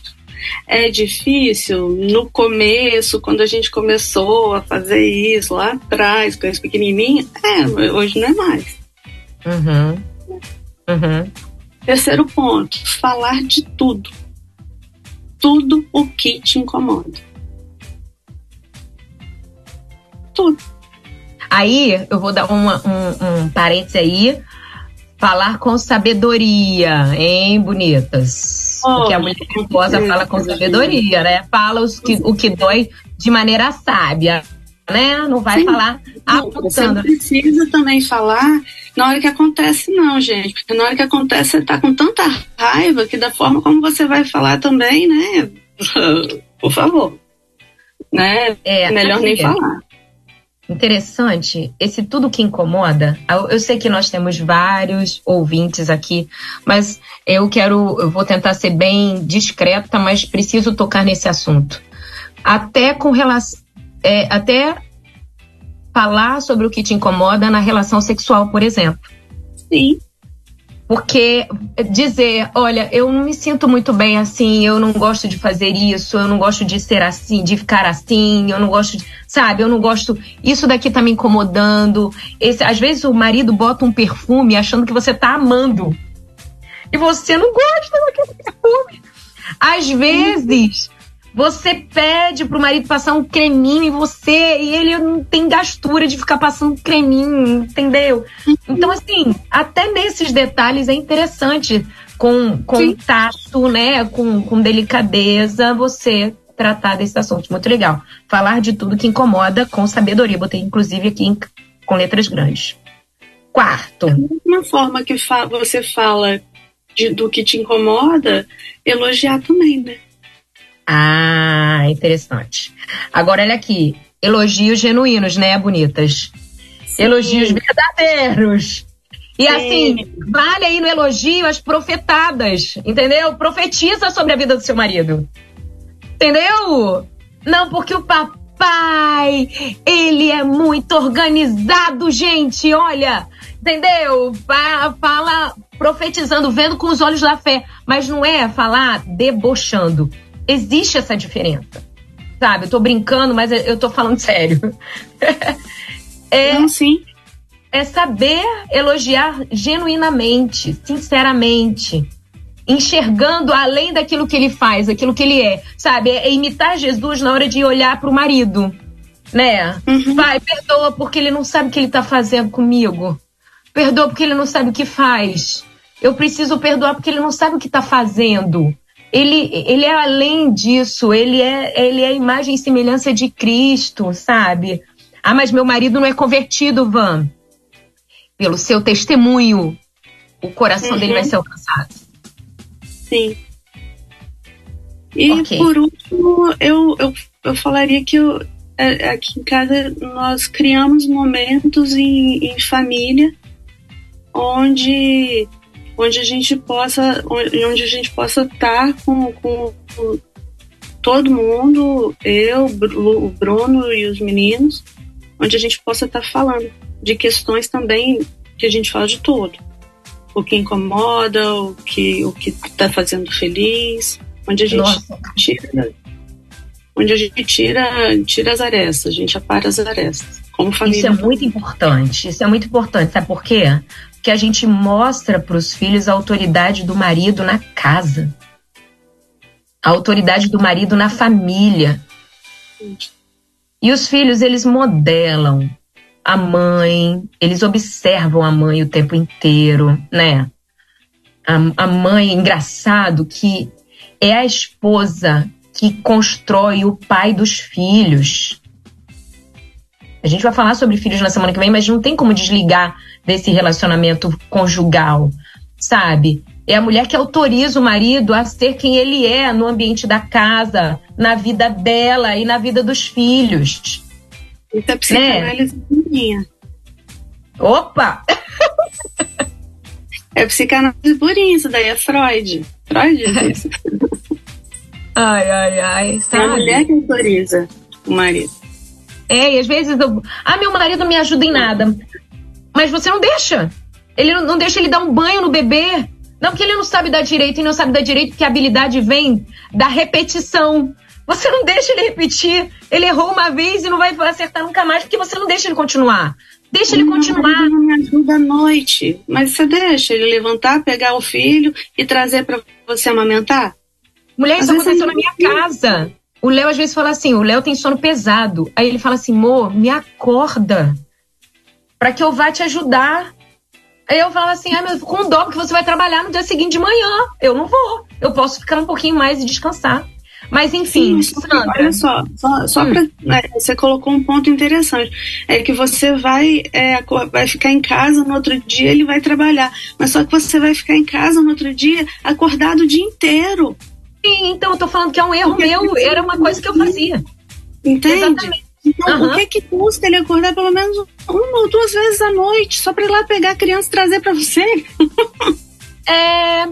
É difícil no começo, quando a gente começou a fazer isso lá atrás, com esse pequenininho. É, hoje não é mais. Uhum. Uhum. Terceiro ponto: falar de tudo tudo o que te incomoda. Tudo. Aí, eu vou dar uma, um, um parênteses aí. Falar com sabedoria, hein, bonitas? Oh, Porque a mulher virtuosa fala com sabedoria, né? Fala os que, o que dói de maneira sábia, né? Não vai Sim. falar apontando. Você precisa também falar na hora que acontece, não, gente. Porque na hora que acontece, você tá com tanta raiva que da forma como você vai falar também, né? Por favor. Né? É, Melhor nem falar. Interessante, esse tudo que incomoda. Eu sei que nós temos vários ouvintes aqui, mas eu quero, eu vou tentar ser bem discreta, mas preciso tocar nesse assunto. Até com relação, é, até falar sobre o que te incomoda na relação sexual, por exemplo. Sim. Porque dizer, olha, eu não me sinto muito bem assim, eu não gosto de fazer isso, eu não gosto de ser assim, de ficar assim, eu não gosto de, sabe, eu não gosto, isso daqui tá me incomodando. Esse, às vezes o marido bota um perfume achando que você tá amando. E você não gosta daquele perfume. Às vezes, você pede pro marido passar um creminho em você e ele não tem gastura de ficar passando creminho, entendeu? Então, assim, até nesses detalhes é interessante, com, com tato, né? Com, com delicadeza, você tratar desses assuntos. Muito legal. Falar de tudo que incomoda com sabedoria. Botei, inclusive, aqui em, com letras grandes. Quarto. Da mesma forma que fa você fala de, do que te incomoda, elogiar também, né? Ah, interessante. Agora, olha aqui. Elogios genuínos, né, bonitas? Sim. Elogios verdadeiros. E Sim. assim, vale aí no elogio as profetadas, entendeu? Profetiza sobre a vida do seu marido. Entendeu? Não, porque o papai, ele é muito organizado, gente, olha. Entendeu? Fala profetizando, vendo com os olhos da fé. Mas não é falar debochando existe essa diferença. Sabe? Eu tô brincando, mas eu tô falando sério. é, Não, sim. É saber elogiar genuinamente, sinceramente enxergando além daquilo que ele faz, aquilo que ele é, sabe? É imitar Jesus na hora de olhar para o marido, né? Uhum. Pai, perdoa porque ele não sabe o que ele está fazendo comigo. Perdoa porque ele não sabe o que faz. Eu preciso perdoar porque ele não sabe o que está fazendo ele, ele é além disso, ele é, ele é a imagem e semelhança de Cristo, sabe? Ah, mas meu marido não é convertido, Van. Pelo seu testemunho, o coração uhum. dele vai ser alcançado. Sim. E okay. por último, eu, eu, eu falaria que eu, é, aqui em casa nós criamos momentos em, em família onde onde a gente possa onde a gente possa estar com, com, com todo mundo, eu, o Bruno e os meninos, onde a gente possa estar falando de questões também que a gente fala de tudo. O que incomoda, o que o que está fazendo feliz, onde a gente Nossa. tira onde a gente tira tira as arestas, a gente apara as arestas. Como família. Isso é muito importante. Isso é muito importante. Sabe por quê? Que a gente mostra para os filhos a autoridade do marido na casa, a autoridade do marido na família. E os filhos, eles modelam a mãe, eles observam a mãe o tempo inteiro, né? A, a mãe, engraçado, que é a esposa que constrói o pai dos filhos. A gente vai falar sobre filhos na semana que vem, mas não tem como desligar desse relacionamento conjugal, sabe? É a mulher que autoriza o marido a ser quem ele é no ambiente da casa, na vida dela e na vida dos filhos. Isso é psicanálise né? Opa! é psicanálise purinha, isso daí é Freud. Freud isso. ai, ai, ai. Sabe? É a mulher que autoriza o marido. É, e às vezes eu. Ah, meu marido não me ajuda em nada. Mas você não deixa. Ele não deixa ele dar um banho no bebê. Não, porque ele não sabe dar direito e não sabe dar direito porque a habilidade vem da repetição. Você não deixa ele repetir. Ele errou uma vez e não vai acertar nunca mais porque você não deixa ele continuar. Deixa ele continuar. Ele não me ajuda à noite. Mas você deixa ele levantar, pegar o filho e trazer para você amamentar? Mulher, isso aconteceu na minha casa. O Léo às vezes fala assim: o Léo tem sono pesado. Aí ele fala assim: Mo, me acorda para que eu vá te ajudar. Aí eu falo assim: ah, mas com dó, porque você vai trabalhar no dia seguinte de manhã. Eu não vou. Eu posso ficar um pouquinho mais e descansar. Mas enfim, Sim, Sandra. Olha só, só, só hum. para né, você colocou um ponto interessante, é que você vai é, vai ficar em casa no outro dia ele vai trabalhar, mas só que você vai ficar em casa no outro dia acordado o dia inteiro. Sim, então eu tô falando que é um erro Porque meu, era uma coisa que eu fazia. Entende? Exatamente. Então, uhum. o que que custa ele acordar pelo menos uma ou duas vezes à noite, só para ir lá pegar a criança e trazer para você? é,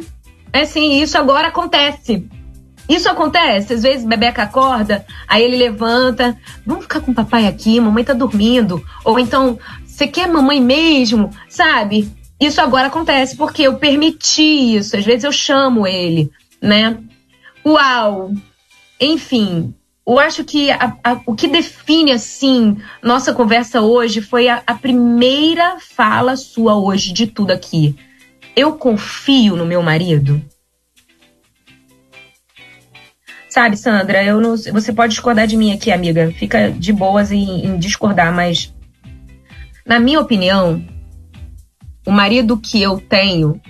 é sim, isso agora acontece. Isso acontece, às vezes Bebeca acorda, aí ele levanta, vamos ficar com o papai aqui, mamãe tá dormindo. Ou então, você quer mamãe mesmo, sabe? Isso agora acontece porque eu permiti isso. Às vezes eu chamo ele, né? Uau! Enfim, eu acho que a, a, o que define, assim, nossa conversa hoje foi a, a primeira fala sua hoje de tudo aqui. Eu confio no meu marido? Sabe, Sandra, eu não, você pode discordar de mim aqui, amiga. Fica de boas em, em discordar, mas na minha opinião, o marido que eu tenho,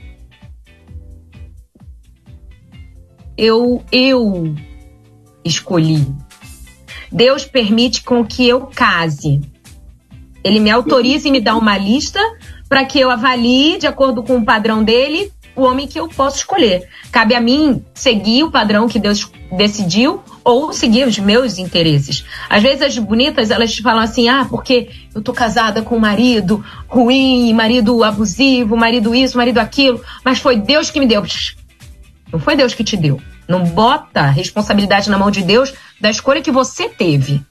eu eu escolhi. Deus permite com que eu case. Ele me autoriza e me dá uma lista para que eu avalie, de acordo com o padrão dele, o homem que eu posso escolher. Cabe a mim seguir o padrão que Deus decidiu ou seguir os meus interesses. Às vezes as bonitas, elas falam assim: "Ah, porque eu tô casada com um marido ruim, marido abusivo, marido isso, marido aquilo, mas foi Deus que me deu". Não foi Deus que te deu. Não bota responsabilidade na mão de Deus da escolha que você teve,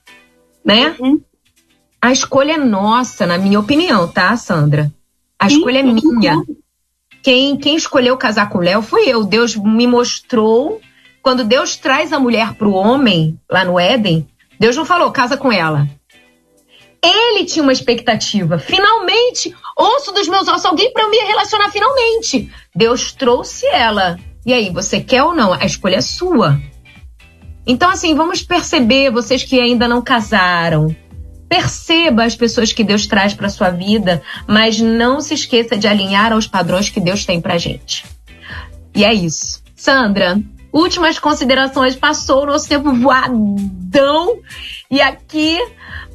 né? Uhum. A escolha é nossa, na minha opinião, tá, Sandra? A escolha é minha. Quem, quem escolheu casar com o Léo fui eu. Deus me mostrou. Quando Deus traz a mulher para o homem, lá no Éden, Deus não falou, casa com ela. Ele tinha uma expectativa. Finalmente, osso dos meus ossos, alguém para me relacionar finalmente. Deus trouxe ela. E aí, você quer ou não? A escolha é sua. Então, assim, vamos perceber, vocês que ainda não casaram, perceba as pessoas que Deus traz para sua vida, mas não se esqueça de alinhar aos padrões que Deus tem para gente. E é isso. Sandra, últimas considerações. Passou o nosso tempo voadão. E aqui,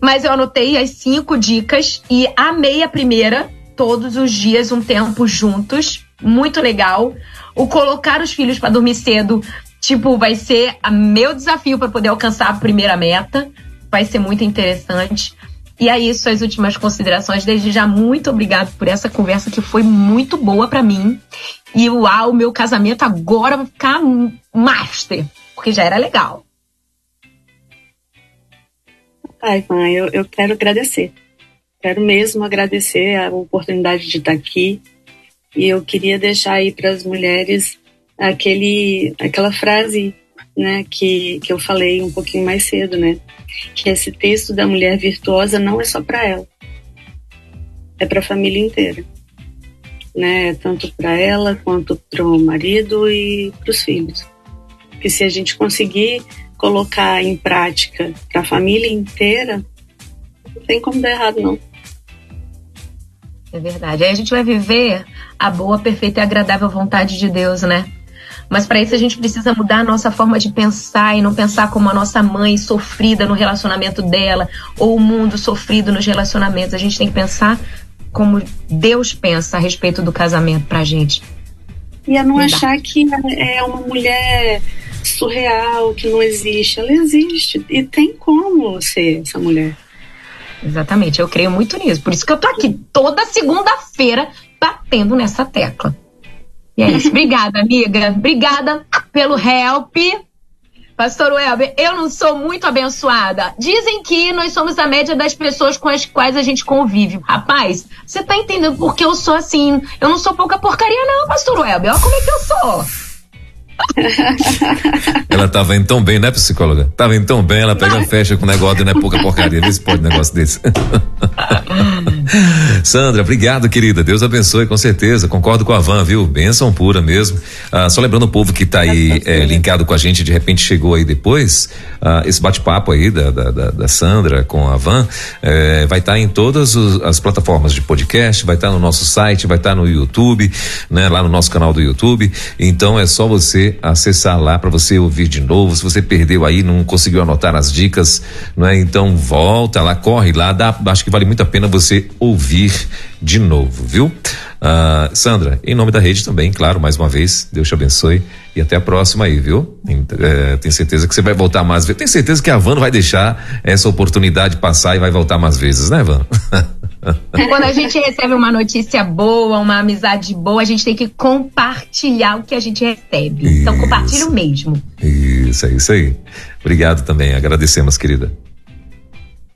mas eu anotei as cinco dicas e amei a primeira. Todos os dias, um tempo juntos. Muito legal. O colocar os filhos para dormir cedo, tipo, vai ser a meu desafio para poder alcançar a primeira meta. Vai ser muito interessante. E aí, suas últimas considerações. Desde já, muito obrigado por essa conversa que foi muito boa para mim. E uau, meu casamento agora vai ficar master, porque já era legal. Ai, mãe, eu, eu quero agradecer. Quero mesmo agradecer a oportunidade de estar aqui. E eu queria deixar aí para as mulheres aquele, aquela frase né, que, que eu falei um pouquinho mais cedo, né? Que esse texto da mulher virtuosa não é só para ela, é para a família inteira, né? Tanto para ela quanto para o marido e para os filhos. Que se a gente conseguir colocar em prática para a família inteira, não tem como dar errado não. É verdade. Aí a gente vai viver a boa, perfeita e agradável vontade de Deus, né? Mas para isso a gente precisa mudar a nossa forma de pensar e não pensar como a nossa mãe sofrida no relacionamento dela ou o mundo sofrido nos relacionamentos. A gente tem que pensar como Deus pensa a respeito do casamento pra gente. E a não achar que é uma mulher surreal, que não existe. Ela existe e tem como ser essa mulher. Exatamente, eu creio muito nisso. Por isso que eu tô aqui toda segunda-feira batendo nessa tecla. E é isso. Obrigada, amiga. Obrigada pelo help. Pastor Welber, eu não sou muito abençoada. Dizem que nós somos a média das pessoas com as quais a gente convive. Rapaz, você tá entendendo por que eu sou assim? Eu não sou pouca porcaria, não, Pastor Welber. Olha como é que eu sou. Ela tava indo tão bem, né, psicóloga? Tava indo tão bem, ela pega fecha com o negócio de não é pouca porcaria. Vê se pode um negócio desse. Sandra, obrigado, querida. Deus abençoe, com certeza. Concordo com a Van, viu? Bênção pura mesmo. Ah, só lembrando o povo que está aí é, linkado com a gente, de repente chegou aí depois, ah, esse bate-papo aí da, da, da, Sandra com a Van é, vai estar tá em todas os, as plataformas de podcast, vai estar tá no nosso site, vai estar tá no YouTube, né? Lá no nosso canal do YouTube. Então é só você acessar lá para você ouvir de novo. Se você perdeu aí, não conseguiu anotar as dicas, não é? Então volta lá, corre lá, dá, acho que vale muito a pena você ouvir de novo, viu? Uh, Sandra, em nome da rede também, claro, mais uma vez, Deus te abençoe e até a próxima aí, viu? É, tenho certeza que você vai voltar mais vezes. Tenho certeza que a Van vai deixar essa oportunidade passar e vai voltar mais vezes, né, Van? Quando a gente recebe uma notícia boa, uma amizade boa, a gente tem que compartilhar o que a gente recebe. Então, isso. Então, compartilha o mesmo. Isso, é isso aí. Obrigado também, agradecemos, querida.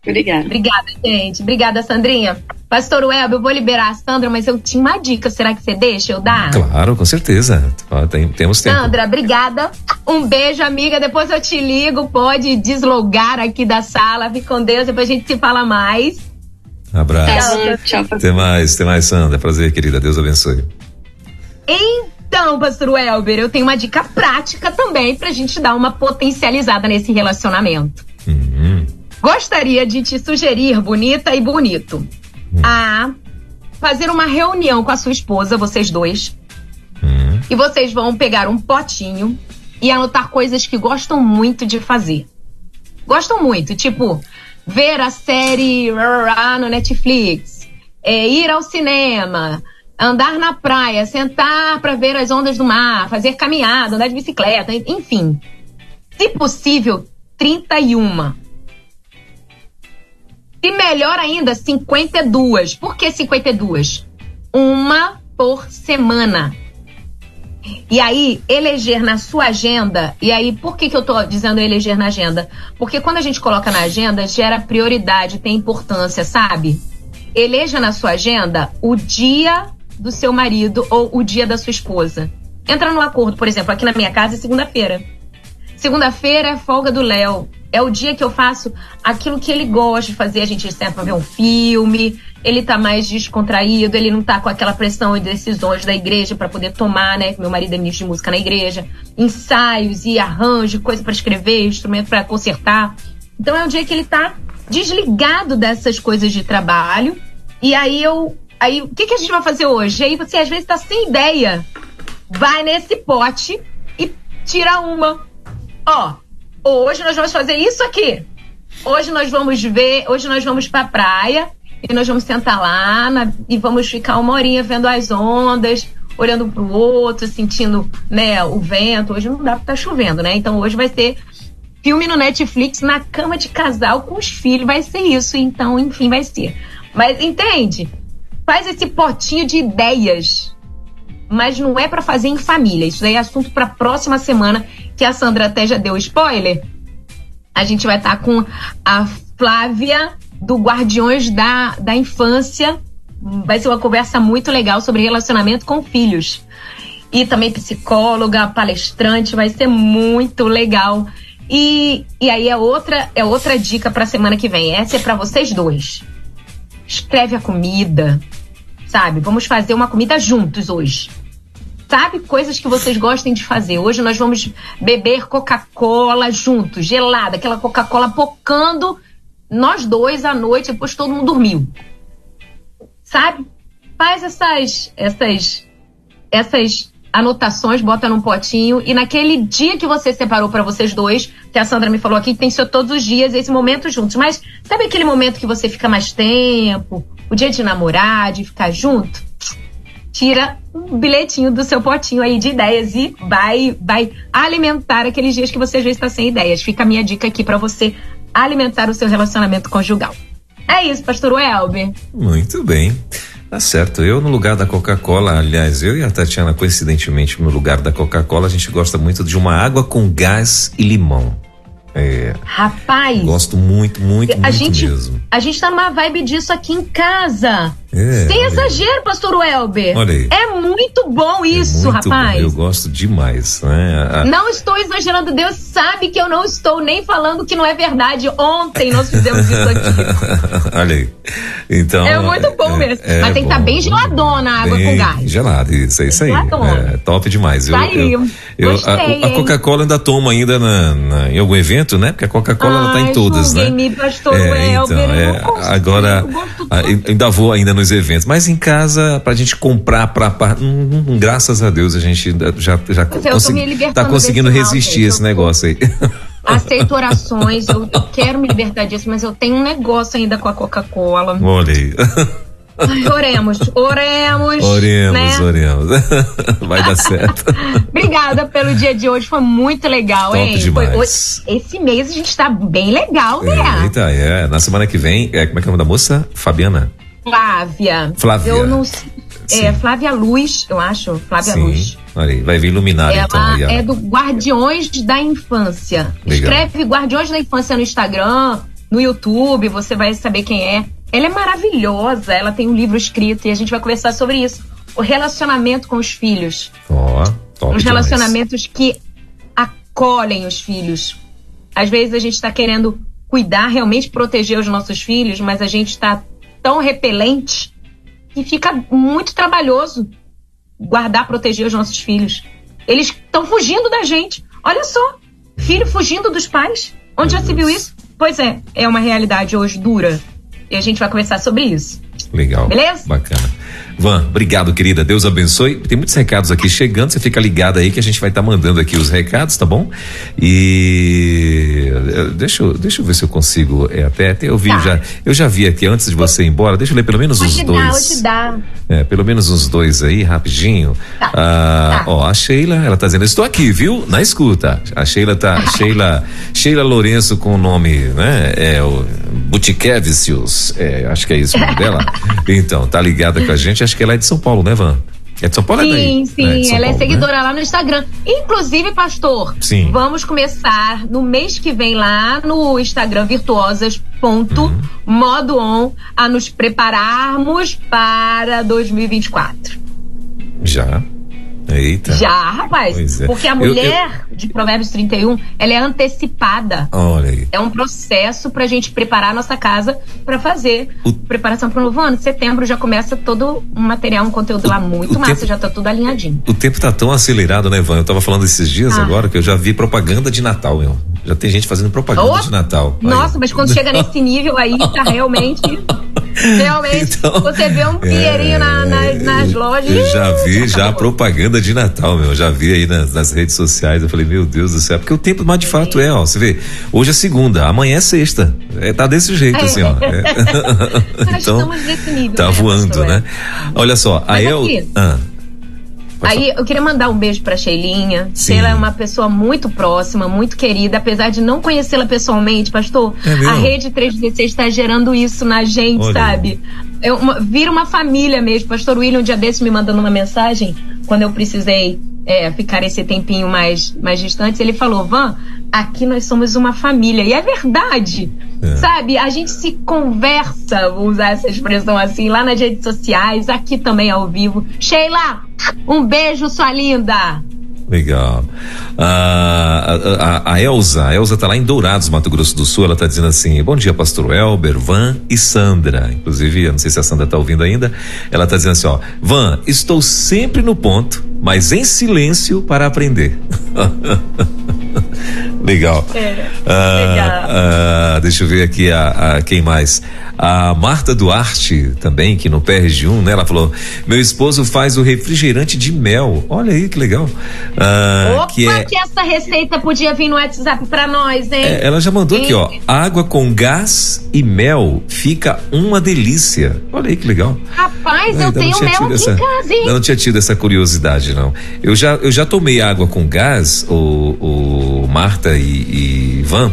Obrigada. Obrigada, gente. Obrigada, Sandrinha. Pastor Web, eu vou liberar a Sandra, mas eu tinha uma dica. Será que você deixa eu dar? Claro, com certeza. Tem, temos tempo. Sandra, obrigada. Um beijo, amiga. Depois eu te ligo. Pode deslogar aqui da sala. Fique com Deus. Depois a gente se fala mais. Abraço. Tchau, tchau. Até mais, até mais, Sandra. Prazer, querida. Deus abençoe. Então, pastor Welber, eu tenho uma dica prática também pra gente dar uma potencializada nesse relacionamento. Uhum gostaria de te sugerir, bonita e bonito, hum. a fazer uma reunião com a sua esposa, vocês dois. Hum. E vocês vão pegar um potinho e anotar coisas que gostam muito de fazer. Gostam muito, tipo, ver a série no Netflix, é, ir ao cinema, andar na praia, sentar para ver as ondas do mar, fazer caminhada, andar de bicicleta, enfim. Se possível, 31 e melhor ainda, 52. Por que 52? Uma por semana. E aí, eleger na sua agenda, e aí, por que, que eu tô dizendo eleger na agenda? Porque quando a gente coloca na agenda, gera prioridade, tem importância, sabe? Eleja na sua agenda o dia do seu marido ou o dia da sua esposa. Entra no acordo, por exemplo, aqui na minha casa é segunda-feira. Segunda-feira é folga do Léo. É o dia que eu faço aquilo que ele gosta de fazer. A gente senta pra ver um filme, ele tá mais descontraído, ele não tá com aquela pressão e decisões da igreja para poder tomar, né? Meu marido é ministro de música na igreja, ensaios e arranjo, coisa para escrever, instrumento para consertar. Então é um dia que ele tá desligado dessas coisas de trabalho. E aí eu. Aí, o que, que a gente vai fazer hoje? Aí você às vezes tá sem ideia. Vai nesse pote e tira uma. Ó, hoje nós vamos fazer isso aqui. Hoje nós vamos ver, hoje nós vamos pra praia e nós vamos sentar lá na, e vamos ficar uma horinha vendo as ondas, olhando pro outro, sentindo, né, o vento. Hoje não dá estar tá chovendo, né? Então hoje vai ser filme no Netflix na cama de casal com os filhos, vai ser isso. Então, enfim, vai ser. Mas entende? Faz esse potinho de ideias mas não é para fazer em família. Isso daí é assunto para próxima semana, que a Sandra até já deu spoiler. A gente vai estar tá com a Flávia do Guardiões da, da Infância. Vai ser uma conversa muito legal sobre relacionamento com filhos. E também psicóloga, palestrante, vai ser muito legal. E, e aí é outra, é outra dica para a semana que vem. Essa é para vocês dois. Escreve a comida, sabe? Vamos fazer uma comida juntos hoje. Sabe coisas que vocês gostem de fazer? Hoje nós vamos beber Coca-Cola juntos, gelada, aquela Coca-Cola pocando nós dois à noite, depois todo mundo dormiu. Sabe? Faz essas essas essas anotações, bota num potinho e naquele dia que você separou para vocês dois, que a Sandra me falou aqui, tem ser todos os dias esse momento juntos. Mas sabe aquele momento que você fica mais tempo, o dia de namorar, de ficar junto? Tira um bilhetinho do seu potinho aí de ideias e vai, vai alimentar aqueles dias que você vezes está sem ideias. Fica a minha dica aqui para você alimentar o seu relacionamento conjugal. É isso, pastor Welber. Muito bem. Tá certo. Eu, no lugar da Coca-Cola, aliás, eu e a Tatiana, coincidentemente, no lugar da Coca-Cola, a gente gosta muito de uma água com gás e limão. É. Rapaz. Gosto muito, muito, a muito gente, mesmo. A gente tá numa vibe disso aqui em casa. É, Sem exagero, pastor Welber. Olha aí. É muito bom É isso, muito bom, rapaz. Eu gosto demais, né? A- Não estou exagerando, Deus sabe que eu não estou nem falando que não é verdade. Ontem nós fizemos isso aqui. Olha aí. Então. É muito bom mesmo. Mas tem que estar bom. bem geladona a água Bem com gás. Gelado, isso, é isso aí. Geladona. É, top demais. Eu, Tá aí, eu, eu- gostei, a, a? Coca-Cola ainda tomo ainda na, na- em algum evento, né? Porque a Coca-Cola ela tá em todas, né? julguem-me, pastor É, então, Welber, eu é, agora eu eu ainda vou ainda nos eventos, mas em casa pra gente comprar pra, pra- hum, hum, graças a Deus a gente ainda já já consegui- tá conseguindo mal, resistir gente, esse negócio aí. Aceito orações, eu, eu quero me libertar disso, mas eu tenho um negócio ainda com a Coca-Cola. Olha aí. Ai, oremos, oremos. Oremos, né? oremos. Vai dar certo. Obrigada pelo dia de hoje, foi muito legal, Top hein? demais. Foi- hoje- esse mês a gente tá bem legal, né? Eita, é. Na semana que vem, é, como é que é o nome da moça? Fabiana. Flávia. Flávia. Eu não sei. É. Flávia Luz, eu acho. Flávia Sim. Luz. Aí, vai vir iluminar então. Ela aí, ó. é do Guardiões da Infância. Legal. Escreve Guardiões da Infância no Instagram, no YouTube, você vai saber quem é. Ela é maravilhosa, ela tem um livro escrito e a gente vai conversar sobre isso. O relacionamento com os filhos. Ó, top Os demais. relacionamentos que acolhem os filhos. Às vezes a gente está querendo cuidar, realmente proteger os nossos filhos, mas a gente está tão repelente que fica muito trabalhoso guardar, proteger os nossos filhos. Eles estão fugindo da gente. Olha só, filho fugindo dos pais. Onde já se viu isso? Pois é, é uma realidade hoje dura. E a gente vai conversar sobre isso. Legal. Beleza? Bacana. Van, obrigado, querida. Deus abençoe. Tem muitos recados aqui chegando. Você fica ligado aí que a gente vai estar mandando aqui os recados, tá bom? E eh, deixa eu, deixa eu ver se eu consigo. É, até, até eu vi Tá. já. Eu já vi aqui antes de você ir embora. Deixa eu ler pelo menos os dá, dois. dá. É, pelo menos uns dois aí, rapidinho. Tá, Ah, tá. Ó, a Sheila, ela tá dizendo, estou aqui, viu? Na escuta. A Sheila tá, Sheila, Sheila Lourenço com o nome, né? É o Butikevicius, é, acho que é isso o nome dela. Então, tá ligada com a gente, acho que ela é de São Paulo, né, Van? É de São Paulo ou é daí? Sim, É sim, de São ela é Paulo, né? seguidora lá no Instagram. Inclusive, pastor, Sim. vamos começar no mês que vem lá no Instagram virtuosas.modo on a nos prepararmos para 2024. Já. Eita. Já, rapaz. É. Porque a Eu- mulher de Provérbios 31, ela é antecipada. Olha aí. É um processo pra gente preparar a nossa casa pra fazer O- preparação pro novo ano. Setembro já começa todo um material, um conteúdo lá muito o massa, tempo- já tá tudo alinhadinho. O tempo tá tão acelerado, né, Van? Eu tava falando esses dias Ah. agora que eu já vi propaganda de Natal, meu. Já tem gente fazendo propaganda Oh, de Natal. Aí. Nossa, mas quando chega nesse nível aí, tá realmente. Realmente, Então, você vê um dinheirinho na- na- nas lojas. Eu já vi já acabou. De Natal, meu. Já vi aí nas, nas redes sociais. Eu falei, meu Deus do céu. Porque o tempo, mas de fato é, ó. Você vê, hoje é segunda, amanhã é sexta. É, tá desse jeito, É. assim, ó. É. Nível, Tá né, voando, pastor? né? Olha só, Ah, pode Aí eu queria mandar um beijo pra Sheilinha. Sim. Sheila é uma pessoa muito próxima, muito querida, apesar de não conhecê-la pessoalmente, pastor. É a Rede 316 está gerando isso na gente, Olha. sabe? É uma- vira uma família mesmo. Pastor William, um dia desse, me mandando uma mensagem, quando eu precisei é, ficar esse tempinho mais, mais distante, ele falou: Van, aqui nós somos uma família. E é verdade. É. Sabe, a gente se conversa, vou usar essa expressão assim, lá nas redes sociais, aqui também ao vivo. Sheila, um beijo, sua linda! Legal. Ah, a, a, a Elza, a Elza tá lá em Dourados, Mato Grosso do Sul. Ela tá dizendo assim: Bom dia, pastor Elber, Van e Sandra. Inclusive, eu não sei se a Sandra tá ouvindo ainda. Ela tá dizendo assim: Ó, Van, estou sempre no ponto, mas em silêncio para aprender. Legal. É, Ah, legal. ah, deixa eu ver aqui a, a- quem mais. A Marta Duarte também, que no PRG1, né? Ela falou: meu esposo faz o refrigerante de mel. Olha aí que legal. Ah, Opa, que é, que essa receita podia vir no WhatsApp pra nós, hein? é, ela já mandou aqui, ó. Água com gás e mel fica uma delícia. Olha aí que legal. Rapaz, Ah, eu não tenho mel aqui essa- em casa, hein? Eu não tinha tido essa curiosidade, não. Eu já, eu já tomei água com gás, o, o Marta e, e Ivan,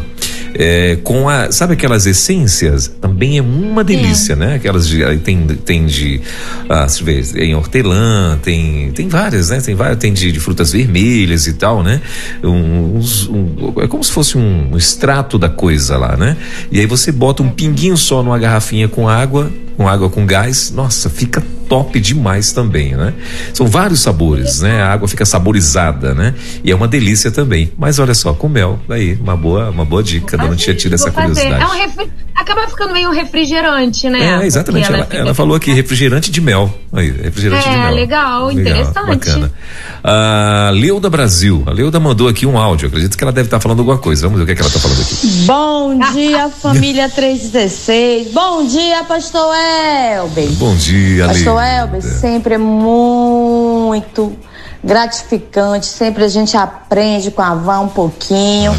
é, com a, sabe aquelas essências? Também é uma delícia, né? Aquelas de, tem, tem de, ah, se vê, em hortelã, tem, tem várias, né? Tem várias, tem de, de frutas vermelhas e tal, né? Um, uns- um- é como se fosse um extrato da coisa lá, né? E aí você bota um pinguinho só numa garrafinha com água, com água com gás, nossa, fica top demais também, né? São vários sabores, né? A água fica saborizada, né? E é uma delícia também. Mas olha só, com mel, daí, uma boa, uma boa dica, não tinha tido essa curiosidade. É um refri... Acaba ficando meio um refrigerante, né? É, exatamente. Ela, fica- ela falou aqui refrigerante de mel. Aí, refrigerante É, de mel. legal, interessante. Bacana. A Leuda Brasil. A Leuda mandou aqui um áudio. Acredito que ela deve estar falando alguma coisa. Vamos ver o que, é que ela está falando aqui. Bom dia, família 316. Bom dia, pastor Elber. Bom dia, Pastor Leuda. Elber, sempre é muito gratificante, sempre a gente aprende com a Vã um pouquinho.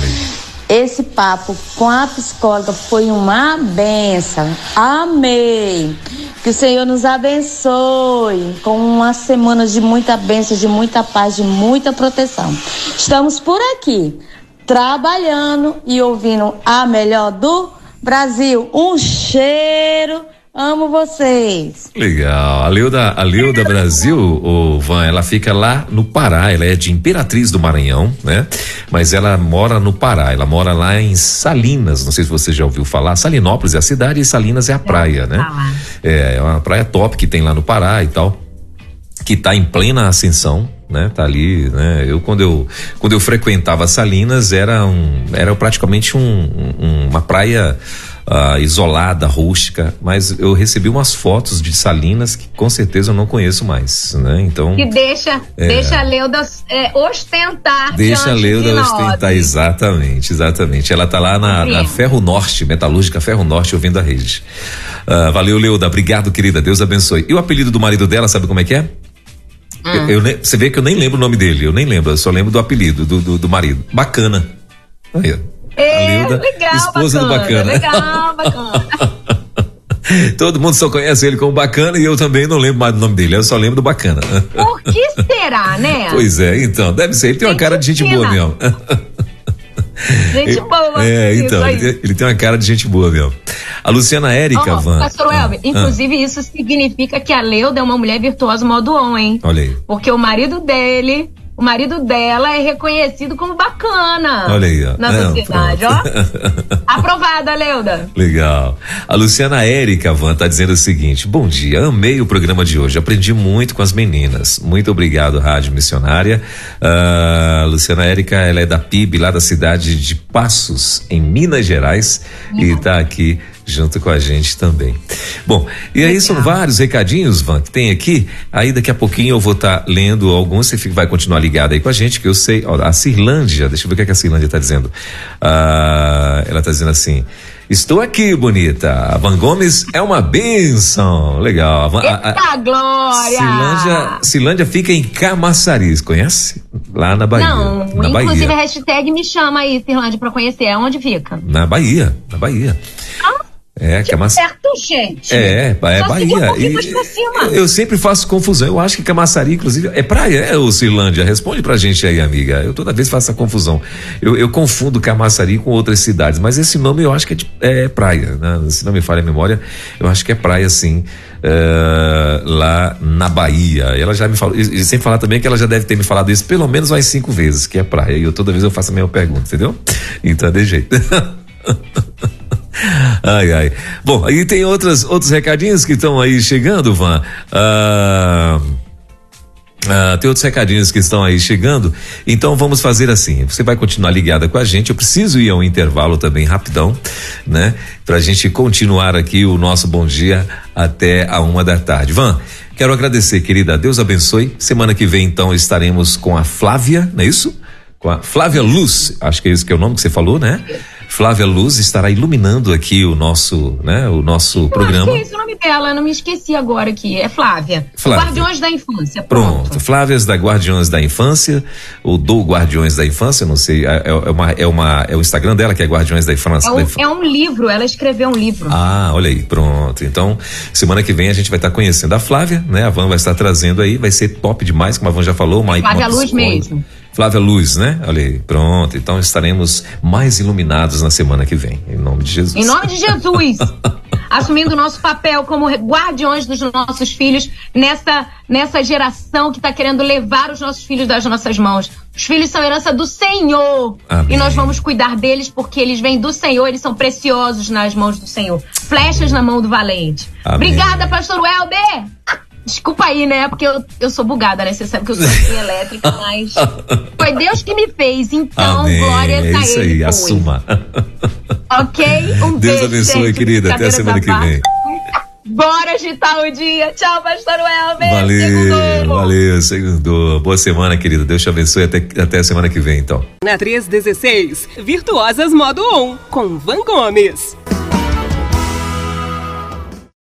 Esse papo com a psicóloga foi uma benção. Amei. Que o Senhor nos abençoe com uma semana de muita bênção, de muita paz, de muita proteção. Estamos por aqui, trabalhando e ouvindo a melhor do Brasil. Um cheiro. Amo vocês. Legal. A Leuda, a Leuda Brasil, o Van, ela fica lá no Pará. Ela é de Imperatriz do Maranhão, né? Mas ela mora no Pará. Ela mora lá em Salinas. Não sei se você já ouviu falar. Salinópolis é a cidade e Salinas é a praia, né? É, é uma praia top que tem lá no Pará e tal. que está em plena ascensão, né? Tá ali, né? Eu quando eu quando eu frequentava Salinas era um era praticamente um, um- uma praia ah, isolada, rústica, mas eu recebi umas fotos de Salinas que com certeza eu não conheço mais, né? Então Que deixa, É. deixa a Leuda é, ostentar. Deixa a de Leuda nós. ostentar, exatamente, exatamente. Ela tá lá na, na. Ferro Norte, Metalúrgica Ferro Norte, ouvindo a rede. Ah, valeu, Leuda, obrigado, querida, Deus abençoe. E o apelido do marido dela, sabe como é que é? Hum. Eu- eu você vê que eu nem lembro o nome dele, eu nem lembro, eu só lembro do apelido do, do, do marido. Bacana. Aí. É, a Leuda, legal, esposa do Bacana. Legal, bacana. Todo mundo só conhece ele como Bacana e eu também não lembro mais do nome dele, eu só lembro do Bacana. Por que será, né? Pois é, então, deve ser, ele tem uma Gente cara de gente boa fina. mesmo. Gente boa. É, isso então, ele tem, ele tem uma cara de gente boa mesmo. A Luciana Érica, Ó, Van. Pastor Ah, Welber, ah, inclusive isso significa que a Leuda é uma mulher virtuosa modo on, hein? olha aí. Porque o marido dele, o marido dela é reconhecido como bacana. Olha aí, ó. Na Não, sociedade, pronto. ó. Aprovada, Leuda. Legal. A Luciana Érica Van tá dizendo o seguinte: Bom dia, amei o programa de hoje, aprendi muito com as meninas. Muito obrigado, Rádio Missionária. Ah, Luciana Érica, ela é da PIB, lá da cidade de Passos, em Minas Gerais, e tá aqui junto com a gente também. Bom, e aí são vários recadinhos, Van, que tem aqui. Aí daqui a pouquinho eu vou estar lendo alguns, você vai continuar ligado aí com a gente, que eu sei. Ó, a Cirlândia, deixa eu ver o que, é que a Cirlândia tá dizendo. Ah, ela tá dizendo assim. Estou aqui, bonita. A Van Gomes é uma benção. Legal. A a- a- Eita, Glória! Cirlândia, Cirlândia fica em Camaçaris, conhece? Lá na Bahia. Não, na inclusive a Bahia. hashtag me chama aí, Cirlândia, pra conhecer. Aonde fica? Na Bahia, na Bahia. É, Camaçaris. Certo, gente. É, é um Bahia. pouquinho E- mais eu sempre faço confusão. Eu acho que Camaçari, inclusive, é praia, é o Cirlândia. Responde pra gente aí, amiga. Eu toda vez faço essa confusão. Eu, eu confundo Camaçari com outras cidades, mas esse nome eu acho que é, de- é praia, né? Se não me falha a memória, eu acho que é praia, sim, é, lá na Bahia. Ela já me falou, e, e sem falar também que ela já deve ter me falado isso pelo menos umas cinco vezes, que é praia. E eu toda vez eu faço a mesma pergunta, entendeu? Então, é de jeito. Ai, ai. Bom, aí tem outras, outros recadinhos que estão aí chegando, Van. Ah, ah, tem outros recadinhos que estão aí chegando. Então vamos fazer assim. Você vai continuar ligada com a gente. Eu preciso ir a um intervalo também rapidão, né? Pra gente continuar aqui o nosso bom dia até a uma da tarde. Van, quero agradecer, querida. Deus abençoe. Semana que vem, então, estaremos com a Flávia, não é isso? Com a Flávia Luz. Acho que é isso que é o nome que você falou, né? Flávia Luz estará iluminando aqui o nosso, né? O nosso Eu programa. acho que é esse o nome dela, eu não me esqueci agora aqui. É Flávia. Flávia. Guardiões da Infância. Pronto, Pronto. Flávias da Guardiões da Infância, ou do Guardiões da Infância, não sei, é, é uma, é uma, é o Instagram dela que é Guardiões da Infância. É um, é um livro, ela escreveu um livro. Ah, olha aí, pronto. Então, semana que vem a gente vai estar conhecendo a Flávia, né? A Van vai estar trazendo aí, vai ser top demais, como a Van já falou. Uma, Flávia uma Luz mesmo. Flávia Luz, né? Olha aí, pronto. Então estaremos mais iluminados na semana que vem, em nome de Jesus. Em nome de Jesus. assumindo o nosso papel como guardiões dos nossos filhos nessa, nessa geração que está querendo levar os nossos filhos das nossas mãos. Os filhos são herança do Senhor. Amém. E nós vamos cuidar deles porque eles vêm do Senhor, eles são preciosos nas mãos do Senhor. Flechas Amém. na mão do valente. Amém. Obrigada, pastor Welber! Desculpa aí, né? Porque eu, eu sou bugada, né? Você sabe que eu sou assim elétrica, mas foi Deus que me fez. Então, Amém. glórias é a isso Ele. aí, assuma. Ok? Um Deus beijo, abençoe, gente. querida. Até a semana que vem. Bora agitar o dia. Tchau, pastor Welber. Valeu, Segundou. valeu, segundo. Boa semana, querida. Deus te abençoe até, até a semana que vem, então. Na 316, Virtuosas Modo On, com Van Gomes.